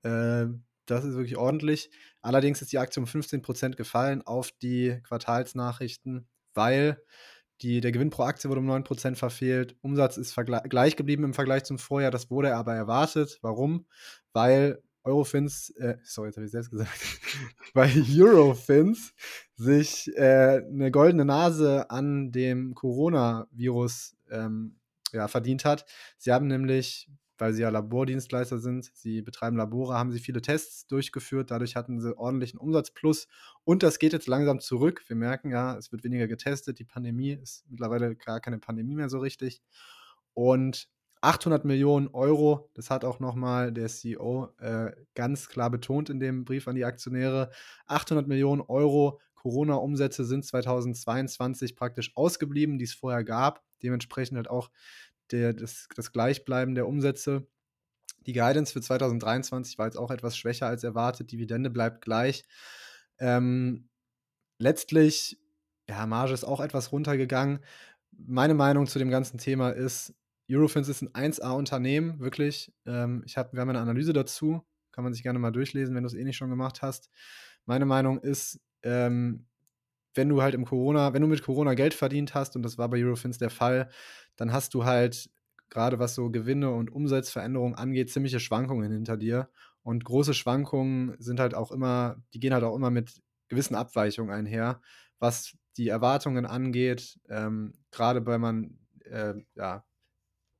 Äh, das ist wirklich ordentlich. Allerdings ist die Aktie um 15% gefallen auf die Quartalsnachrichten, weil die, der Gewinn pro Aktie wurde um 9% verfehlt. Umsatz ist gleich geblieben im Vergleich zum Vorjahr. Das wurde aber erwartet. Warum? Weil Eurofins, äh, sorry, jetzt habe ich selbst gesagt, weil Eurofins sich äh, eine goldene Nase an dem Coronavirus ähm, ja, verdient hat. Sie haben nämlich weil sie ja Labordienstleister sind. Sie betreiben Labore, haben sie viele Tests durchgeführt. Dadurch hatten sie ordentlichen Umsatzplus. Und das geht jetzt langsam zurück. Wir merken ja, es wird weniger getestet. Die Pandemie ist mittlerweile gar keine Pandemie mehr so richtig. Und 800 Millionen Euro, das hat auch nochmal der CEO äh, ganz klar betont in dem Brief an die Aktionäre. 800 Millionen Euro Corona-Umsätze sind 2022 praktisch ausgeblieben, die es vorher gab. Dementsprechend halt auch der, das, das Gleichbleiben der Umsätze. Die Guidance für 2023 war jetzt auch etwas schwächer als erwartet. Dividende bleibt gleich. Ähm, letztlich, ja, Marge ist auch etwas runtergegangen. Meine Meinung zu dem ganzen Thema ist, Eurofins ist ein 1A-Unternehmen, wirklich. Ähm, ich hab, wir haben eine Analyse dazu, kann man sich gerne mal durchlesen, wenn du es eh nicht schon gemacht hast. Meine Meinung ist, ähm, wenn du halt im Corona, wenn du mit Corona Geld verdient hast, und das war bei Eurofins der Fall, dann hast du halt gerade was so Gewinne und Umsatzveränderungen angeht, ziemliche Schwankungen hinter dir. Und große Schwankungen sind halt auch immer, die gehen halt auch immer mit gewissen Abweichungen einher, was die Erwartungen angeht, ähm, gerade weil man äh, ja,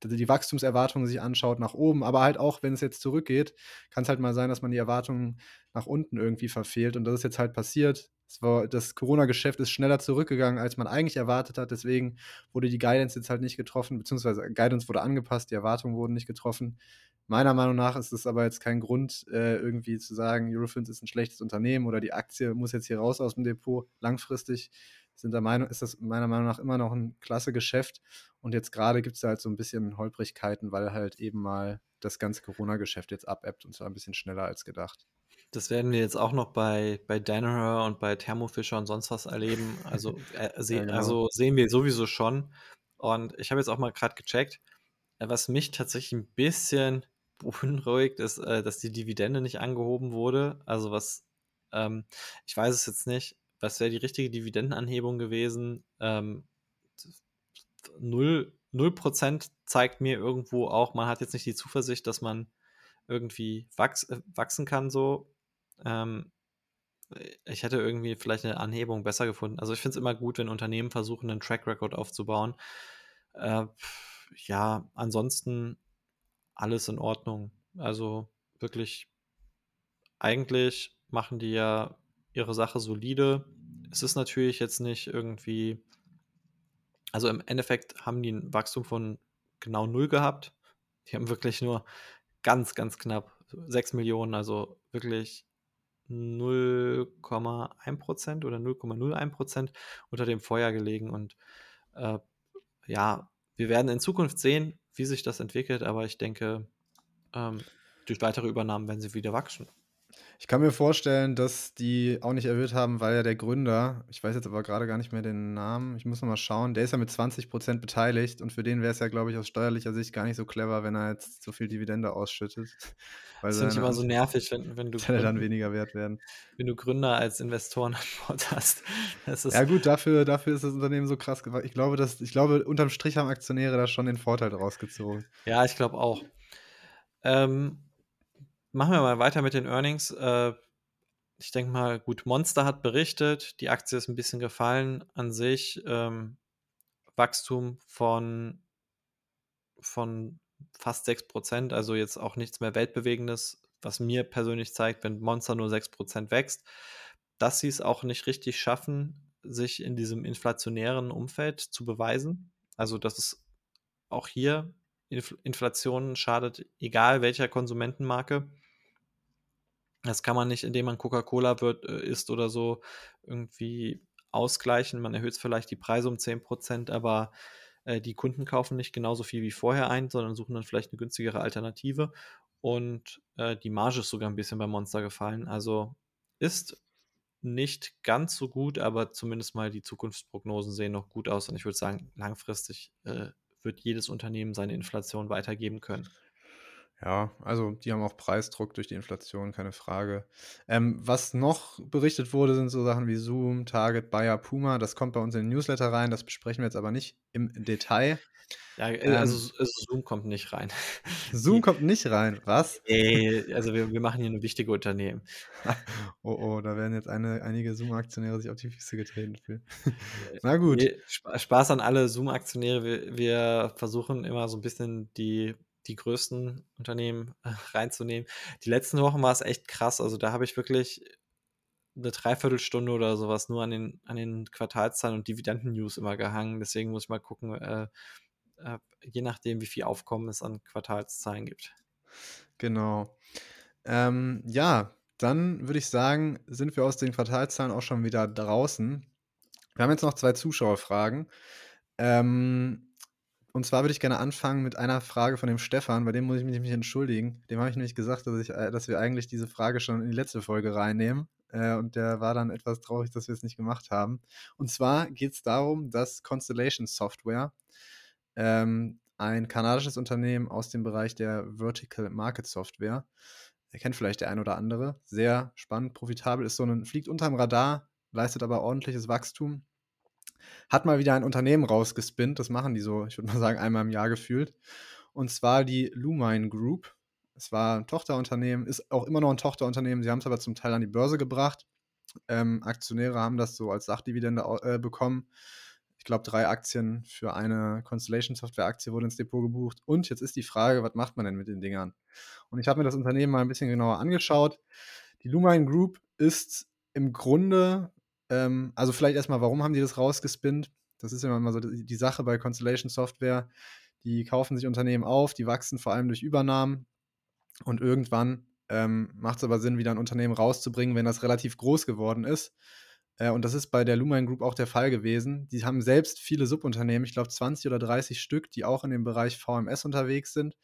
die Wachstumserwartungen sich anschaut nach oben, aber halt auch, wenn es jetzt zurückgeht, kann es halt mal sein, dass man die Erwartungen nach unten irgendwie verfehlt. Und das ist jetzt halt passiert. War, das Corona-Geschäft ist schneller zurückgegangen, als man eigentlich erwartet hat. Deswegen wurde die Guidance jetzt halt nicht getroffen, beziehungsweise Guidance wurde angepasst, die Erwartungen wurden nicht getroffen. Meiner Meinung nach ist es aber jetzt kein Grund, äh, irgendwie zu sagen, Eurofins ist ein schlechtes Unternehmen oder die Aktie muss jetzt hier raus aus dem Depot. Langfristig sind der Meinung, ist das meiner Meinung nach immer noch ein klasse Geschäft. Und jetzt gerade gibt es halt so ein bisschen Holprigkeiten, weil halt eben mal das ganze Corona-Geschäft jetzt abebbt und zwar ein bisschen schneller als gedacht. Das werden wir jetzt auch noch bei, bei Danaher und bei Thermofischer und sonst was erleben. Also, äh, se genau. also sehen wir sowieso schon. Und ich habe jetzt auch mal gerade gecheckt, äh, was mich tatsächlich ein bisschen beunruhigt, ist, äh, dass die Dividende nicht angehoben wurde. Also was, ähm, ich weiß es jetzt nicht, was wäre die richtige Dividendenanhebung gewesen? Ähm, 0, 0% zeigt mir irgendwo auch, man hat jetzt nicht die Zuversicht, dass man irgendwie wachs äh, wachsen kann so. Ähm, ich hätte irgendwie vielleicht eine Anhebung besser gefunden. Also ich finde es immer gut, wenn Unternehmen versuchen, einen Track Record aufzubauen. Äh, ja, ansonsten alles in Ordnung. Also wirklich, eigentlich machen die ja ihre Sache solide. Es ist natürlich jetzt nicht irgendwie also im Endeffekt haben die ein Wachstum von genau null gehabt. Die haben wirklich nur ganz, ganz knapp 6 Millionen, also wirklich 0,1% oder 0,01% unter dem Vorjahr gelegen. Und äh, ja, wir werden in Zukunft sehen, wie sich das entwickelt, aber ich denke, ähm, durch weitere Übernahmen werden sie wieder wachsen. Ich kann mir vorstellen, dass die auch nicht erhöht haben, weil ja der Gründer, ich weiß jetzt aber gerade gar nicht mehr den Namen, ich muss noch mal schauen, der ist ja mit 20% beteiligt und für den wäre es ja, glaube ich, aus steuerlicher Sicht gar nicht so clever, wenn er jetzt so viel Dividende ausschüttet. Weil das finde ich immer so nervig, wenn, wenn du Gründer, dann weniger wert werden. Wenn du Gründer als Investoren an Bord hast. ja gut, dafür, dafür ist das Unternehmen so krass. Ich glaube, dass, ich glaube, unterm Strich haben Aktionäre da schon den Vorteil draus gezogen. Ja, ich glaube auch. Ähm, Machen wir mal weiter mit den Earnings. Äh, ich denke mal, gut, Monster hat berichtet, die Aktie ist ein bisschen gefallen an sich. Ähm, Wachstum von, von fast 6%, also jetzt auch nichts mehr Weltbewegendes, was mir persönlich zeigt, wenn Monster nur 6% wächst, dass sie es auch nicht richtig schaffen, sich in diesem inflationären Umfeld zu beweisen. Also, dass es auch hier Inflation schadet, egal welcher Konsumentenmarke. Das kann man nicht, indem man Coca-Cola wird, äh, isst oder so, irgendwie ausgleichen. Man erhöht vielleicht die Preise um 10%, aber äh, die Kunden kaufen nicht genauso viel wie vorher ein, sondern suchen dann vielleicht eine günstigere Alternative. Und äh, die Marge ist sogar ein bisschen bei Monster gefallen. Also ist nicht ganz so gut, aber zumindest mal die Zukunftsprognosen sehen noch gut aus. Und ich würde sagen, langfristig äh, wird jedes Unternehmen seine Inflation weitergeben können. Ja, also die haben auch Preisdruck durch die Inflation, keine Frage. Ähm, was noch berichtet wurde, sind so Sachen wie Zoom, Target, Bayer, Puma. Das kommt bei uns in den Newsletter rein, das besprechen wir jetzt aber nicht im Detail. Ja, äh, ähm, also, also, Zoom kommt nicht rein. Zoom kommt nicht rein, was? Ey, also wir, wir machen hier nur wichtige Unternehmen. oh, oh, da werden jetzt eine, einige Zoom-Aktionäre sich auf die Füße getreten fühlen. Na gut. Spaß an alle Zoom-Aktionäre. Wir, wir versuchen immer so ein bisschen die die größten Unternehmen äh, reinzunehmen. Die letzten Wochen war es echt krass. Also da habe ich wirklich eine Dreiviertelstunde oder sowas nur an den, an den Quartalszahlen und Dividenden-News immer gehangen. Deswegen muss ich mal gucken, äh, äh, je nachdem, wie viel Aufkommen es an Quartalszahlen gibt. Genau. Ähm, ja, dann würde ich sagen, sind wir aus den Quartalszahlen auch schon wieder draußen. Wir haben jetzt noch zwei Zuschauerfragen. Ähm, und zwar würde ich gerne anfangen mit einer Frage von dem Stefan, bei dem muss ich mich entschuldigen. Dem habe ich nämlich gesagt, dass, ich, äh, dass wir eigentlich diese Frage schon in die letzte Folge reinnehmen. Äh, und der war dann etwas traurig, dass wir es nicht gemacht haben. Und zwar geht es darum, dass Constellation Software, ähm, ein kanadisches Unternehmen aus dem Bereich der Vertical Market Software, er kennt vielleicht der ein oder andere, sehr spannend, profitabel ist so ein, fliegt unterm Radar, leistet aber ordentliches Wachstum hat mal wieder ein Unternehmen rausgespinnt. Das machen die so, ich würde mal sagen, einmal im Jahr gefühlt. Und zwar die Lumine Group. Es war ein Tochterunternehmen, ist auch immer noch ein Tochterunternehmen. Sie haben es aber zum Teil an die Börse gebracht. Ähm, Aktionäre haben das so als Sachdividende äh, bekommen. Ich glaube, drei Aktien für eine Constellation Software Aktie wurde ins Depot gebucht. Und jetzt ist die Frage, was macht man denn mit den Dingern? Und ich habe mir das Unternehmen mal ein bisschen genauer angeschaut. Die Lumine Group ist im Grunde ähm, also vielleicht erstmal, warum haben die das rausgespinnt? Das ist immer so die, Sache bei Constellation Software. Die kaufen sich Unternehmen auf, die wachsen vor allem durch Übernahmen und irgendwann ähm, macht es aber Sinn, wieder ein Unternehmen rauszubringen, wenn das relativ groß geworden ist. Äh, und das ist bei der Lumen Group auch der Fall gewesen. Die haben selbst viele Subunternehmen, ich glaube 20 oder 30 Stück, die auch in dem Bereich VMS unterwegs sind.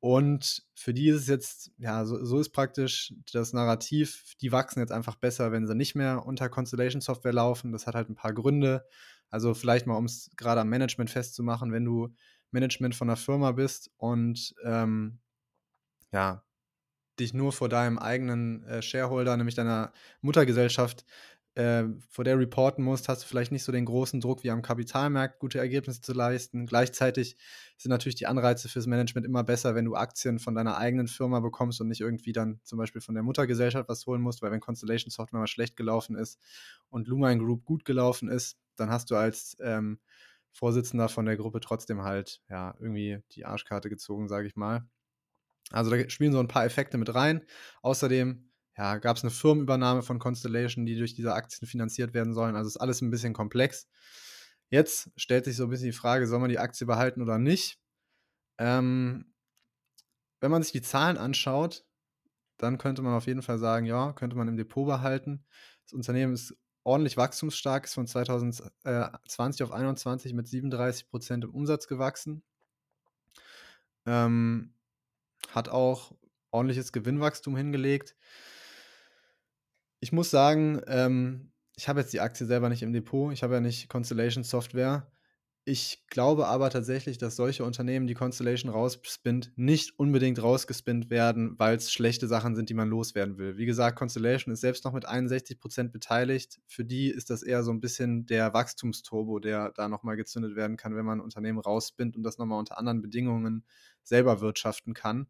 Und für die ist es jetzt, ja, so, so, ist praktisch das Narrativ, die wachsen jetzt einfach besser, wenn sie nicht mehr unter Constellation Software laufen. Das hat halt ein paar Gründe. Also vielleicht mal, um es gerade am Management festzumachen, wenn du Management von einer Firma bist und ähm, ja, dich nur vor deinem eigenen äh, Shareholder, nämlich deiner Muttergesellschaft, äh, vor der reporten musst, hast du vielleicht nicht so den großen Druck wie am Kapitalmarkt, gute Ergebnisse zu leisten. Gleichzeitig sind natürlich die Anreize fürs Management immer besser, wenn du Aktien von deiner eigenen Firma bekommst und nicht irgendwie dann zum Beispiel von der Muttergesellschaft was holen musst, weil wenn Constellation Software mal schlecht gelaufen ist und Lumine Group gut gelaufen ist, dann hast du als ähm, Vorsitzender von der Gruppe trotzdem halt, ja, irgendwie die Arschkarte gezogen, sage ich mal. Also da spielen so ein paar Effekte mit rein. Außerdem ja, gab es eine Firmenübernahme von Constellation, die durch diese Aktien finanziert werden sollen. Also ist alles ein bisschen komplex. Jetzt stellt sich so ein bisschen die Frage, soll man die Aktie behalten oder nicht? Ähm, wenn man sich die Zahlen anschaut, dann könnte man auf jeden Fall sagen, ja, könnte man im Depot behalten. Das Unternehmen ist ordentlich wachstumsstark, ist von 2020 auf 2021 mit 37 Prozent im Umsatz gewachsen. Ähm, hat auch ordentliches Gewinnwachstum hingelegt. Ich muss sagen, ähm, ich habe jetzt die Aktie selber nicht im Depot. Ich habe ja nicht Constellation Software. Ich glaube aber tatsächlich, dass solche Unternehmen, die Constellation rausspinnt, nicht unbedingt rausgespinnt werden, weil es schlechte Sachen sind, die man loswerden will. Wie gesagt, Constellation ist selbst noch mit 61% beteiligt. Für die ist das eher so ein bisschen der Wachstumsturbo, der da nochmal gezündet werden kann, wenn man ein Unternehmen rausspinnt und das nochmal unter anderen Bedingungen selber wirtschaften kann.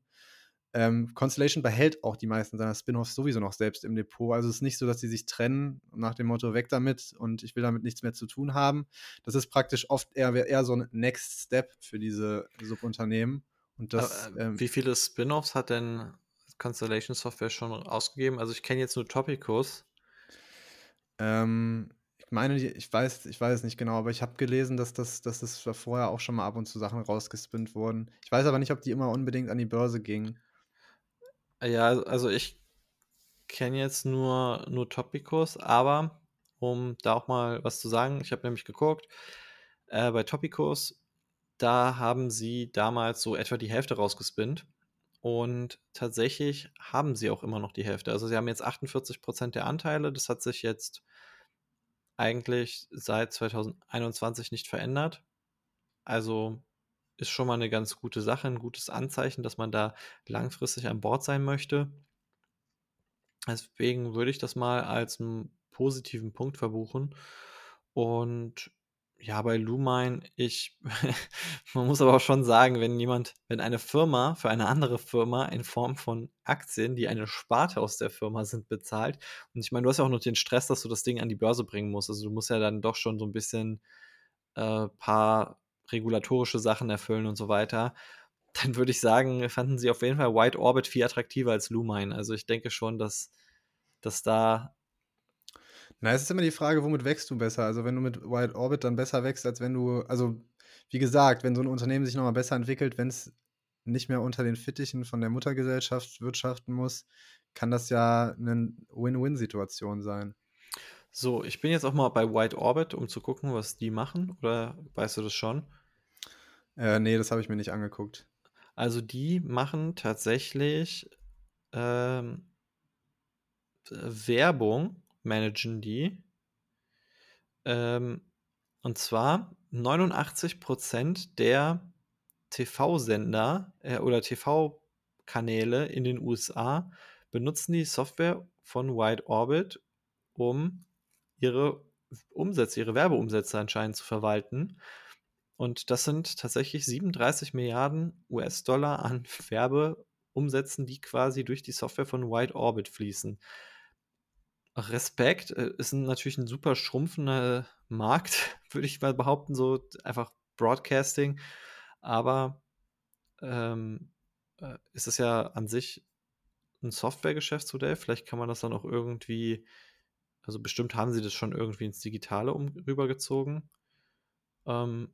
Ähm, Constellation behält auch die meisten seiner Spin-offs sowieso noch selbst im Depot. Also es ist nicht so, dass sie sich trennen nach dem Motto weg damit und ich will damit nichts mehr zu tun haben. Das ist praktisch oft eher, eher so ein Next Step für diese Subunternehmen. Und das, Aber, ähm, wie viele Spin-offs hat denn Constellation Software schon ausgegeben? Also ich kenne jetzt nur Topicus. Ähm, ich meine, ich weiß, ich weiß nicht genau, aber ich habe gelesen, dass das, dass das vorher auch schon mal ab und zu Sachen rausgespinnt wurden. Ich weiß aber nicht, ob die immer unbedingt an die Börse gingen. Ja, also ich kenne jetzt nur, nur Topicus, aber um da auch mal was zu sagen, ich habe nämlich geguckt, äh, bei Topicus, da haben sie damals so etwa die Hälfte rausgespinnt und tatsächlich haben sie auch immer noch die Hälfte. Also sie haben jetzt 48% der Anteile, das hat sich jetzt eigentlich seit 2021 nicht verändert. Also ist schon mal eine ganz gute Sache, ein gutes Anzeichen, dass man da langfristig an Bord sein möchte. Deswegen würde ich das mal als einen positiven Punkt verbuchen. Und ja, bei Lumine, ich, man muss aber auch schon sagen, wenn jemand, wenn eine Firma für eine andere Firma in Form von Aktien, die eine Sparte aus der Firma sind, bezahlt, und ich meine, du hast ja auch noch den Stress, dass du das Ding an die Börse bringen musst. Also du musst ja dann doch schon so ein bisschen äh, paar regulatorische Sachen erfüllen und so weiter, dann würde ich sagen, fanden sie auf jeden Fall White Orbit viel attraktiver als Lumine. Also ich denke schon, dass, dass da. Na, es ist immer die Frage, womit wächst du besser? Also wenn du mit White Orbit dann besser wächst, als wenn du, also wie gesagt, wenn so ein Unternehmen sich nochmal besser entwickelt, wenn es nicht mehr unter den Fittichen von der Muttergesellschaft wirtschaften muss, kann das ja eine Win-Win-Situation sein. So, ich bin jetzt auch mal bei White Orbit, um zu gucken, was die machen. Oder weißt du das schon? Äh, nee, das habe ich mir nicht angeguckt. Also die machen tatsächlich ähm, Werbung, managen die. Ähm, und zwar 89% der TV-Sender äh, oder TV-Kanäle in den USA benutzen die Software von White Orbit, um ihre Umsätze, ihre Werbeumsätze anscheinend zu verwalten. Und das sind tatsächlich 37 Milliarden US-Dollar an Werbeumsätzen, die quasi durch die Software von White Orbit fließen. Respekt äh, ist natürlich ein super schrumpfender Markt, würde ich mal behaupten, so einfach Broadcasting. Aber ähm, äh, ist es ja an sich ein Software-Geschäftsmodell. Vielleicht kann man das dann auch irgendwie also bestimmt haben sie das schon irgendwie ins Digitale um, rübergezogen. Ähm,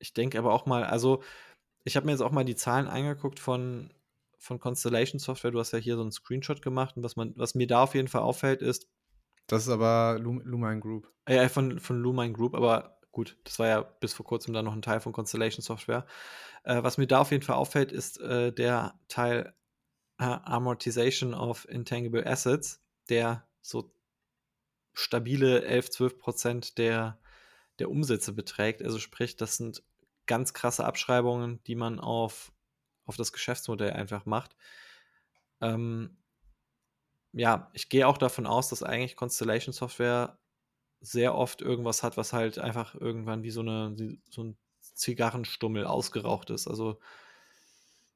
ich denke aber auch mal, also ich habe mir jetzt auch mal die Zahlen angeguckt von, von Constellation Software. Du hast ja hier so einen Screenshot gemacht und was, man, was mir da auf jeden Fall auffällt ist. Das ist aber Lumine Group. Ja, von, von Lumine Group, aber gut, das war ja bis vor kurzem dann noch ein Teil von Constellation Software. Äh, was mir da auf jeden Fall auffällt, ist äh, der Teil äh, Amortization of Intangible Assets, der so stabile 11, 12 Prozent der, der Umsätze beträgt. Also sprich, das sind ganz krasse Abschreibungen, die man auf, auf das Geschäftsmodell einfach macht. Ähm, ja, ich gehe auch davon aus, dass eigentlich Constellation Software sehr oft irgendwas hat, was halt einfach irgendwann wie so, eine, so ein Zigarrenstummel ausgeraucht ist. Also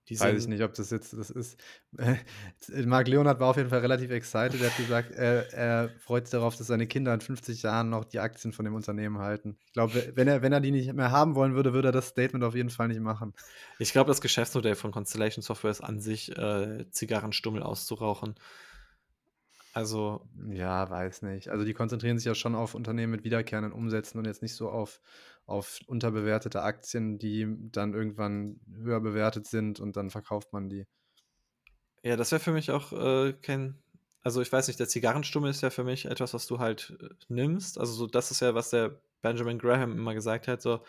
Die Weiß ich nicht, ob das jetzt das ist. Marc Leonard war auf jeden Fall relativ excited. Er hat gesagt, er er freut sich darauf, dass seine Kinder in 50 Jahren noch die Aktien von dem Unternehmen halten. Ich glaube, wenn er wenn er die nicht mehr haben wollen würde, würde er das Statement auf jeden Fall nicht machen. Ich glaube, das Geschäftsmodell von Constellation Software ist an sich, äh, Zigarrenstummel auszurauchen. Also Ja, weiß nicht. Also, die konzentrieren sich ja schon auf Unternehmen mit wiederkehrenden Umsätzen und jetzt nicht so auf auf unterbewertete Aktien, die dann irgendwann höher bewertet sind und dann verkauft man die. Ja, das wäre für mich auch, äh, kein also, ich weiß nicht, der Zigarrenstummel ist ja für mich etwas, was du halt, äh, nimmst. Also, so das ist ja, was der Benjamin Graham immer gesagt hat, so,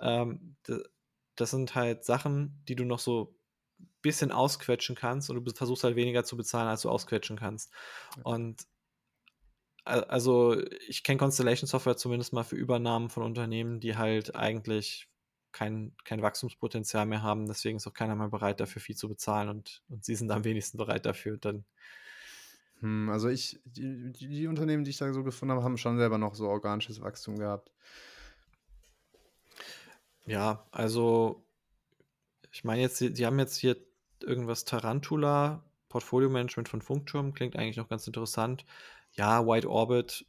ähm, das sind halt Sachen, die du noch so bisschen ausquetschen kannst und du versuchst halt weniger zu bezahlen, als du ausquetschen kannst. Ja. Und also, ich kenne Constellation Software zumindest mal für Übernahmen von Unternehmen, die halt eigentlich kein kein Wachstumspotenzial mehr haben. Deswegen ist auch keiner mehr bereit, dafür viel zu bezahlen und und sie sind am wenigsten bereit dafür, dann Hm, also ich die die Unternehmen, die ich da so gefunden habe, haben schon selber noch so organisches Wachstum gehabt. Ja, also ich meine jetzt, die haben jetzt hier irgendwas Tarantula, Portfolio-Management von Funkturm, klingt eigentlich noch ganz interessant. Ja, Wide Orbit,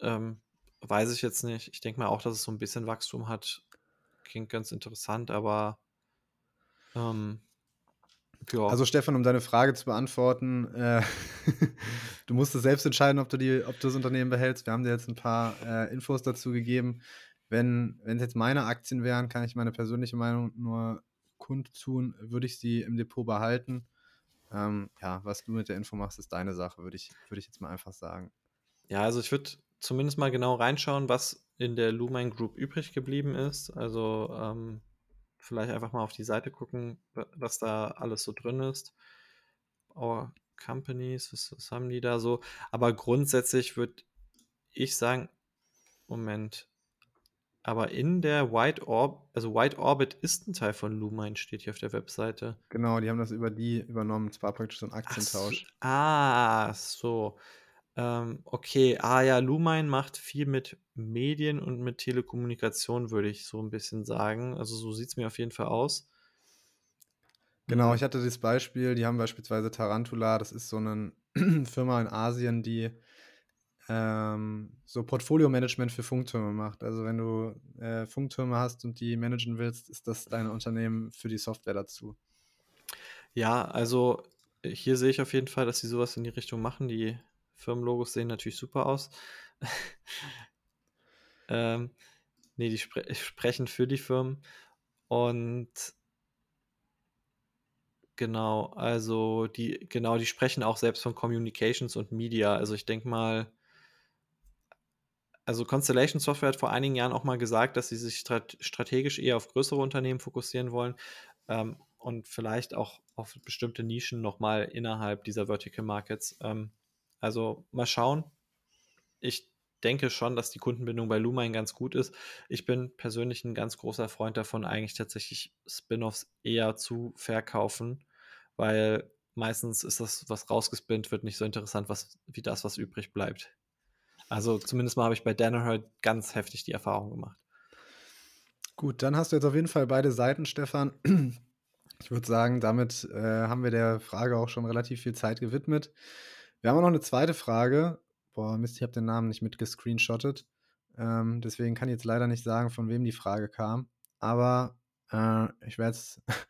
ähm, weiß ich jetzt nicht. Ich denke mal auch, dass es so 'n bisschen Wachstum hat. Klingt ganz interessant, aber ähm, ja. Also, Stefan, um deine Frage zu beantworten, äh, du musst es selbst entscheiden, ob du die ob du das Unternehmen behältst. Wir haben dir jetzt 'n paar, äh, Infos dazu gegeben. Wenn wenn's jetzt meine Aktien wären, kann ich meine persönliche Meinung nur kundtun, würde ich sie im Depot behalten. Ähm, ja, was du mit der Info machst, ist deine Sache, würde ich würde ich jetzt mal einfach sagen. Ja, also, ich würde zumindest mal genau reinschauen, was in der Lumine Group übrig geblieben ist. Also, ähm, vielleicht einfach mal auf die Seite gucken, wa was da alles so drin ist. Our Companies, was was haben die da so? Aber grundsätzlich würde ich sagen Moment. Aber in der Wide Orb also, Wide Orbit ist 'n Teil von Lumine, steht hier auf der Webseite. Genau, die haben das über die übernommen. Es war praktisch so 'n Ach s Aktientausch. ah, so. Ähm, okay. Ah ja, Lumine macht viel mit Medien und mit Telekommunikation, würde ich so 'n bisschen sagen. Also, so sieht's mir auf jeden Fall aus. Genau, Hm. ich hatte das Beispiel, die haben beispielsweise Tarantula, das ist so 'nen Firma in Asien, die, ähm, so Portfolio-Management für Funktürme macht. Also, wenn du, äh, Funktürme hast und die managen willst, ist das dein Unternehmen für die Software dazu. Ja, also, hier sehe ich auf jeden Fall, dass sie so was in die Richtung machen. Die Firmenlogos sehen natürlich super aus. Ähm, ne, die spre sprechen für die Firmen und genau, also, die genau, die sprechen auch selbst von Communications und Media. Also, ich denke mal also, Constellation Software hat vor einigen Jahren auch mal gesagt, dass sie sich strat strategisch eher auf größere Unternehmen fokussieren wollen, ähm, und vielleicht auch auf bestimmte Nischen noch mal innerhalb dieser Vertical Markets. Ähm, also, mal schauen. Ich denke schon, dass die Kundenbindung bei Lumine ganz gut ist. Ich bin persönlich 'n ganz großer Freund davon, eigentlich tatsächlich Spin-offs eher zu verkaufen, weil meistens ist das, was rausgespinnt wird, nicht so interessant, was wie das, was übrig bleibt. Also, zumindest mal habe ich bei Danaher ganz heftig die Erfahrung gemacht. Gut, dann hast du jetzt auf jeden Fall beide Seiten, Stefan. Ich würde sagen, damit, äh, haben wir der Frage auch schon relativ viel Zeit gewidmet. Wir haben auch noch 'ne 2. Frage. Boah, Mist, ich habe den Namen nicht mit gescreenshottet. Ähm, deswegen kann ich jetzt leider nicht sagen, von wem die Frage kam. Aber, äh, ich werde es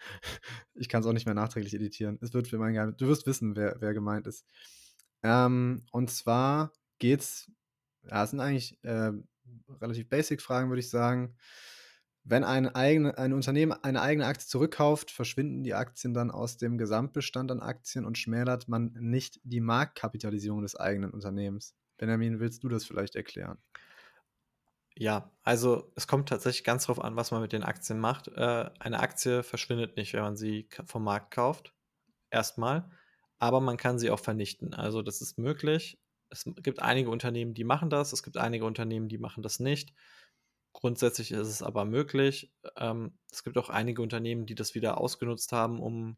ich kann's auch nicht mehr nachträglich editieren. Es wird für mein Geheim du wirst wissen, wer wer gemeint ist. Ähm, und zwar geht's ja, es sind eigentlich, ähm, relativ Basic-Fragen, würde ich sagen. Wenn ein eigene ein Unternehmen eine eigene Aktie zurückkauft, verschwinden die Aktien dann aus dem Gesamtbestand an Aktien und schmälert man nicht die Marktkapitalisierung des eigenen Unternehmens? Benjamin, willst du das vielleicht erklären? Ja, also, es kommt tatsächlich ganz drauf an, was man mit den Aktien macht. Äh, eine Aktie verschwindet nicht, wenn man sie vom Markt kauft, erst mal, aber man kann sie auch vernichten. Also, das ist möglich. Es gibt einige Unternehmen, die machen das. Es gibt einige Unternehmen, die machen das nicht. Grundsätzlich ist es aber möglich. Ähm, es gibt auch einige Unternehmen, die das wieder ausgenutzt haben, um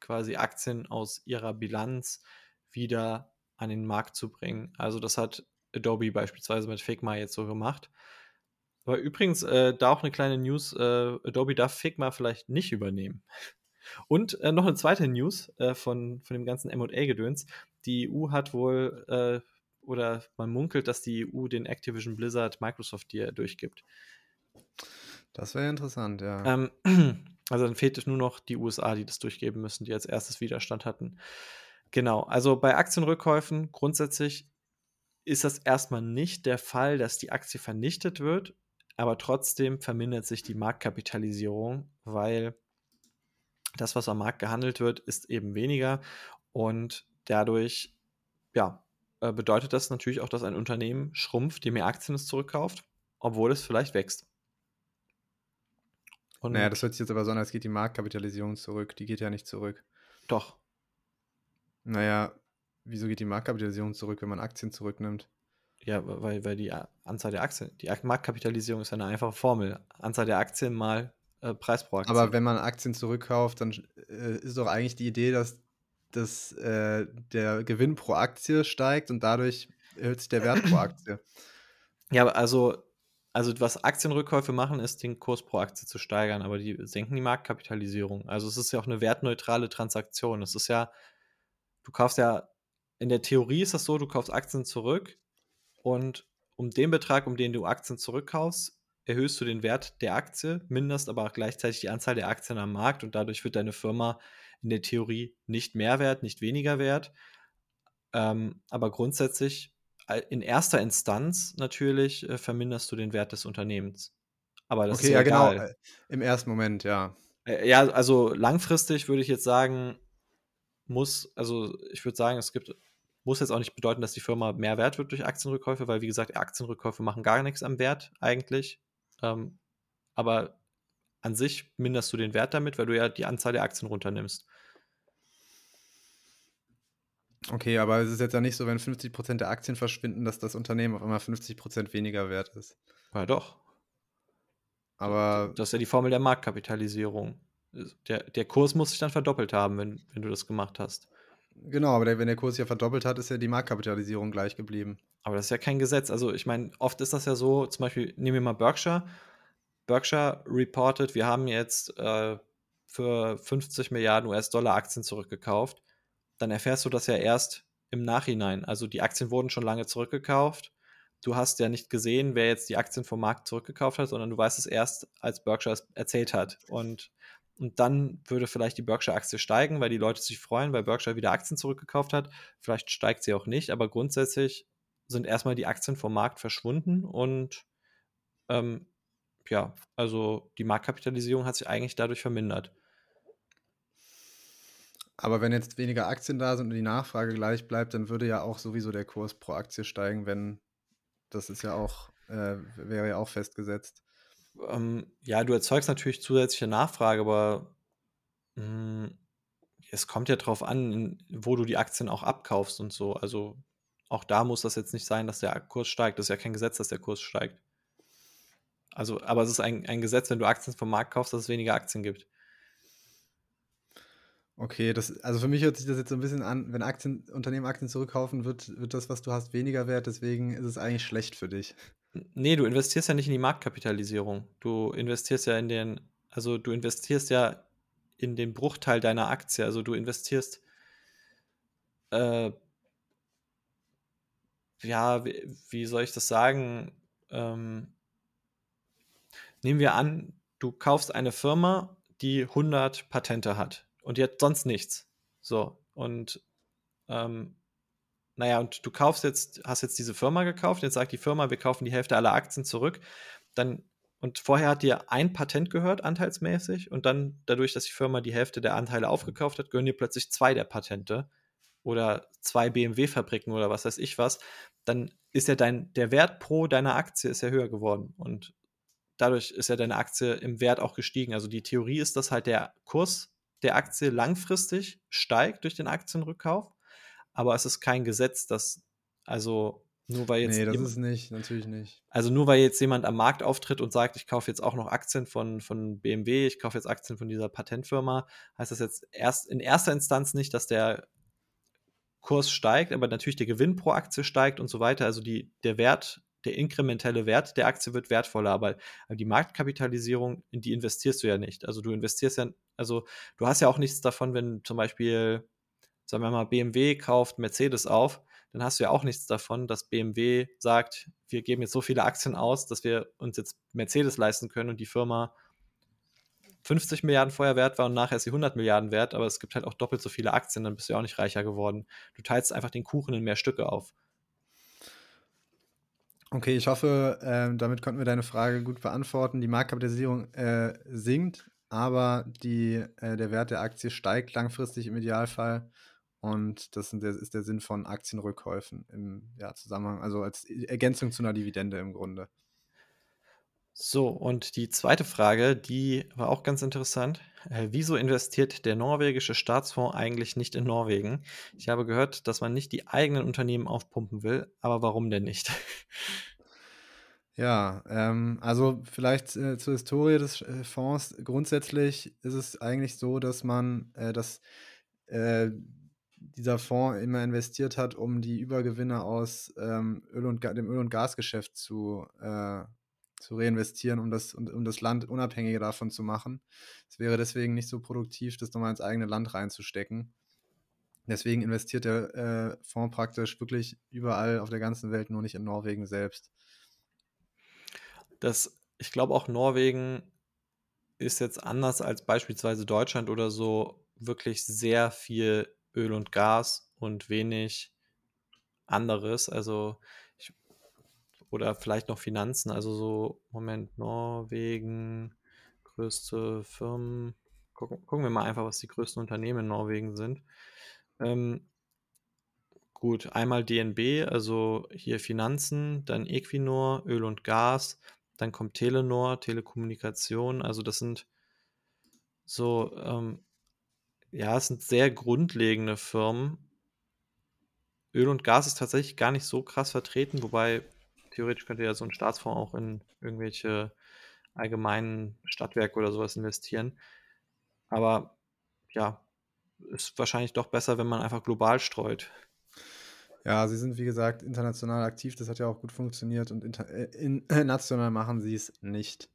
quasi Aktien aus ihrer Bilanz wieder an den Markt zu bringen. Also, das hat Adobe beispielsweise mit Figma jetzt so gemacht. Aber übrigens, äh, da auch 'ne kleine News, äh, Adobe darf Figma vielleicht nicht übernehmen. Und äh, noch eine zweite News äh, von, von dem ganzen MA-Gedöns. Die EU hat wohl, äh, oder man munkelt, dass die EU den Activision Blizzard Microsoft Deal durchgibt. Das wäre interessant, ja. Ähm, also dann fehlt es nur noch die USA, die das durchgeben müssen, die als erstes Widerstand hatten. Genau, also bei Aktienrückkäufen grundsätzlich ist das erstmal nicht der Fall, dass die Aktie vernichtet wird, aber trotzdem vermindert sich die Marktkapitalisierung, weil das, was am Markt gehandelt wird, ist eben weniger und dadurch, ja, äh, bedeutet das natürlich auch, dass ein Unternehmen schrumpft, je mehr Aktien es zurückkauft, obwohl es vielleicht wächst. Und naja, das hört sich jetzt aber so an, als geht die Marktkapitalisierung zurück. Die geht ja nicht zurück. Doch. Naja, wieso geht die Marktkapitalisierung zurück, wenn man Aktien zurücknimmt? Ja, weil, weil die Anzahl der Aktien, die Marktkapitalisierung ist eine einfache Formel. Anzahl der Aktien mal äh, Preis pro Aktie. Aber wenn man Aktien zurückkauft, dann äh, ist doch eigentlich die Idee, dass, dass äh, der Gewinn pro Aktie steigt und dadurch erhöht sich der Wert pro Aktie. Ja, also, also was Aktienrückkäufe machen, ist den Kurs pro Aktie zu steigern, aber die senken die Marktkapitalisierung. Also es ist ja auch eine wertneutrale Transaktion. Es ist ja, du kaufst ja, in der Theorie ist das so, du kaufst Aktien zurück und um den Betrag, um den du Aktien zurückkaufst, erhöhst du den Wert der Aktie, minderst aber auch gleichzeitig die Anzahl der Aktien am Markt und dadurch wird deine Firma in der Theorie nicht mehr wert, nicht weniger wert. Ähm, aber grundsätzlich in erster Instanz natürlich äh, verminderst du den Wert des Unternehmens. Aber das okay, ist ja, ja genau. Äh, Im ersten Moment, ja. Äh, ja, also langfristig würde ich jetzt sagen, muss, also ich würde sagen, es gibt muss jetzt auch nicht bedeuten, dass die Firma mehr wert wird durch Aktienrückkäufe, weil, wie gesagt, Aktienrückkäufe machen gar nichts am Wert eigentlich. Ähm, aber an sich minderst du den Wert damit, weil du ja die Anzahl der Aktien runternimmst. Okay, aber es ist jetzt ja nicht so, wenn 50% der Aktien verschwinden, dass das Unternehmen auf einmal 50% weniger wert ist. Ja, doch. Aber. Das ist ja die Formel der Marktkapitalisierung. Der, der Kurs muss sich dann verdoppelt haben, wenn, wenn du das gemacht hast. Genau, aber der, wenn der Kurs ja verdoppelt hat, ist ja die Marktkapitalisierung gleich geblieben. Aber das ist ja kein Gesetz. Also ich meine, oft ist das ja so, zum Beispiel nehmen wir mal Berkshire. Berkshire reported, wir haben jetzt äh, für 50 Milliarden US-Dollar Aktien zurückgekauft. Dann erfährst du das ja erst im Nachhinein. Also die Aktien wurden schon lange zurückgekauft. Du hast ja nicht gesehen, wer jetzt die Aktien vom Markt zurückgekauft hat, sondern du weißt es erst, als Berkshire es erzählt hat. Und und dann würde vielleicht die Berkshire-Aktie steigen, weil die Leute sich freuen, weil Berkshire wieder Aktien zurückgekauft hat. Vielleicht steigt sie auch nicht, aber grundsätzlich sind erstmal die Aktien vom Markt verschwunden und ähm, ja, also die Marktkapitalisierung hat sich eigentlich dadurch vermindert. Aber wenn jetzt weniger Aktien da sind und die Nachfrage gleich bleibt, dann würde ja auch sowieso der Kurs pro Aktie steigen, wenn das ist ja auch, äh, wäre ja auch festgesetzt ähm, ja, du erzeugst natürlich zusätzliche Nachfrage, aber mh, hm, es kommt ja drauf an, wo du die Aktien auch abkaufst und so. Also auch da muss das jetzt nicht sein, dass der Kurs steigt. Das ist ja kein Gesetz, dass der Kurs steigt. Also, aber es ist ein, ein Gesetz, wenn du Aktien vom Markt kaufst, dass es weniger Aktien gibt. Okay, das, also für mich hört sich das jetzt so ein bisschen an, wenn Aktien, Unternehmen Aktien zurückkaufen, wird, wird das, was du hast, weniger wert, deswegen ist es eigentlich schlecht für dich. Nee, du investierst ja nicht in die Marktkapitalisierung. Du investierst ja in den, also du investierst ja in den Bruchteil deiner Aktie. Also du investierst, äh, ja, wie, wie, soll ich das sagen? Ähm, nehmen wir an, du kaufst eine Firma, die 100 Patente hat und die hat sonst nichts. So, und ähm, naja, und du kaufst jetzt, hast jetzt diese Firma gekauft, jetzt sagt die Firma, wir kaufen die Hälfte aller Aktien zurück, dann und vorher hat dir ein Patent gehört, anteilsmäßig, und dann, dadurch, dass die Firma die Hälfte der Anteile aufgekauft hat, gehören dir plötzlich zwei der Patente oder zwei BMW-Fabriken oder was weiß ich was, dann ist ja dein, der Wert pro deiner Aktie ist ja höher geworden. Und dadurch ist ja deine Aktie im Wert auch gestiegen. Also die Theorie ist, dass halt der Kurs der Aktie langfristig steigt durch den Aktienrückkauf aber es ist kein Gesetz, dass, also nur weil jetzt. Nee, das ist nicht, natürlich nicht. Also nur weil jetzt jemand am Markt auftritt und sagt, ich kaufe jetzt auch noch Aktien von, von BMW, ich kaufe jetzt Aktien von dieser Patentfirma, heißt das jetzt erst in erster Instanz nicht, dass der Kurs steigt, aber natürlich der Gewinn pro Aktie steigt und so weiter. Also die, der Wert der inkrementelle Wert der Aktie wird wertvoller, aber die Marktkapitalisierung, in die investierst du ja nicht. Also du investierst ja, also du hast ja auch nichts davon, wenn zum Beispiel, sagen wir mal, BMW kauft Mercedes auf, dann hast du ja auch nichts davon, dass BMW sagt, wir geben jetzt so viele Aktien aus, dass wir uns jetzt Mercedes leisten können und die Firma 50 Milliarden vorher wert war und nachher ist sie 100 Milliarden wert, aber es gibt halt auch doppelt so viele Aktien, dann bist du ja auch nicht reicher geworden. Du teilst einfach den Kuchen in mehr Stücke auf. Okay, ich hoffe, äh, damit konnten wir deine Frage gut beantworten. Die Marktkapitalisierung äh, sinkt, aber die, äh, der Wert der Aktie steigt langfristig im Idealfall. Und das ist der Sinn von Aktienrückkäufen im ja, Zusammenhang, also als Ergänzung zu einer Dividende im Grunde. So, und die zweite Frage, die war auch ganz interessant. Äh, wieso investiert der norwegische Staatsfonds eigentlich nicht in Norwegen? Ich habe gehört, dass man nicht die eigenen Unternehmen aufpumpen will, aber warum denn nicht? Ja, ähm, also vielleicht äh, zur Historie des äh, Fonds. Grundsätzlich ist es eigentlich so, dass man, äh, dass äh, dieser Fonds immer investiert hat, um die Übergewinne aus ähm, Öl und dem Öl- und Gasgeschäft zu äh, zu reinvestieren, um das, um, das Land unabhängiger davon zu machen. Es wäre deswegen nicht so produktiv, das nochmal ins eigene Land reinzustecken. Deswegen investiert der äh, Fonds praktisch wirklich überall auf der ganzen Welt, nur nicht in Norwegen selbst. Das, ich glaube auch Norwegen ist jetzt anders als beispielsweise Deutschland oder so wirklich sehr viel Öl und Gas und wenig anderes. Also oder vielleicht noch Finanzen, also so, Moment, Norwegen, größte Firmen. Gucken, gucken wir mal einfach, was die größten Unternehmen in Norwegen sind. Ähm, gut, einmal DNB, also hier Finanzen, dann Equinor, Öl und Gas, dann kommt Telenor, Telekommunikation, also das sind so, ähm, ja, es sind sehr grundlegende Firmen. Öl und Gas ist tatsächlich gar nicht so krass vertreten, wobei theoretisch könnte ja so ein Staatsfonds auch in irgendwelche allgemeinen Stadtwerke oder sowas investieren. Aber ja, ist wahrscheinlich doch besser, wenn man einfach global streut. Ja, sie sind wie gesagt international aktiv, das hat ja auch gut funktioniert und äh, in, national machen sie es nicht.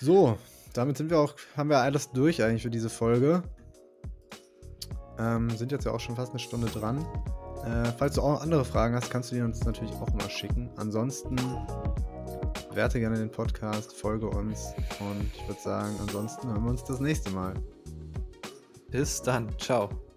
So, damit sind wir auch, haben wir alles durch eigentlich für diese Folge. Ähm, sind jetzt ja auch schon fast eine Stunde dran. Äh, falls du auch andere Fragen hast, kannst du die uns natürlich auch mal schicken. Ansonsten werte gerne den Podcast, folge uns und ich würde sagen, ansonsten hören wir uns das nächste Mal. Bis dann. Ciao.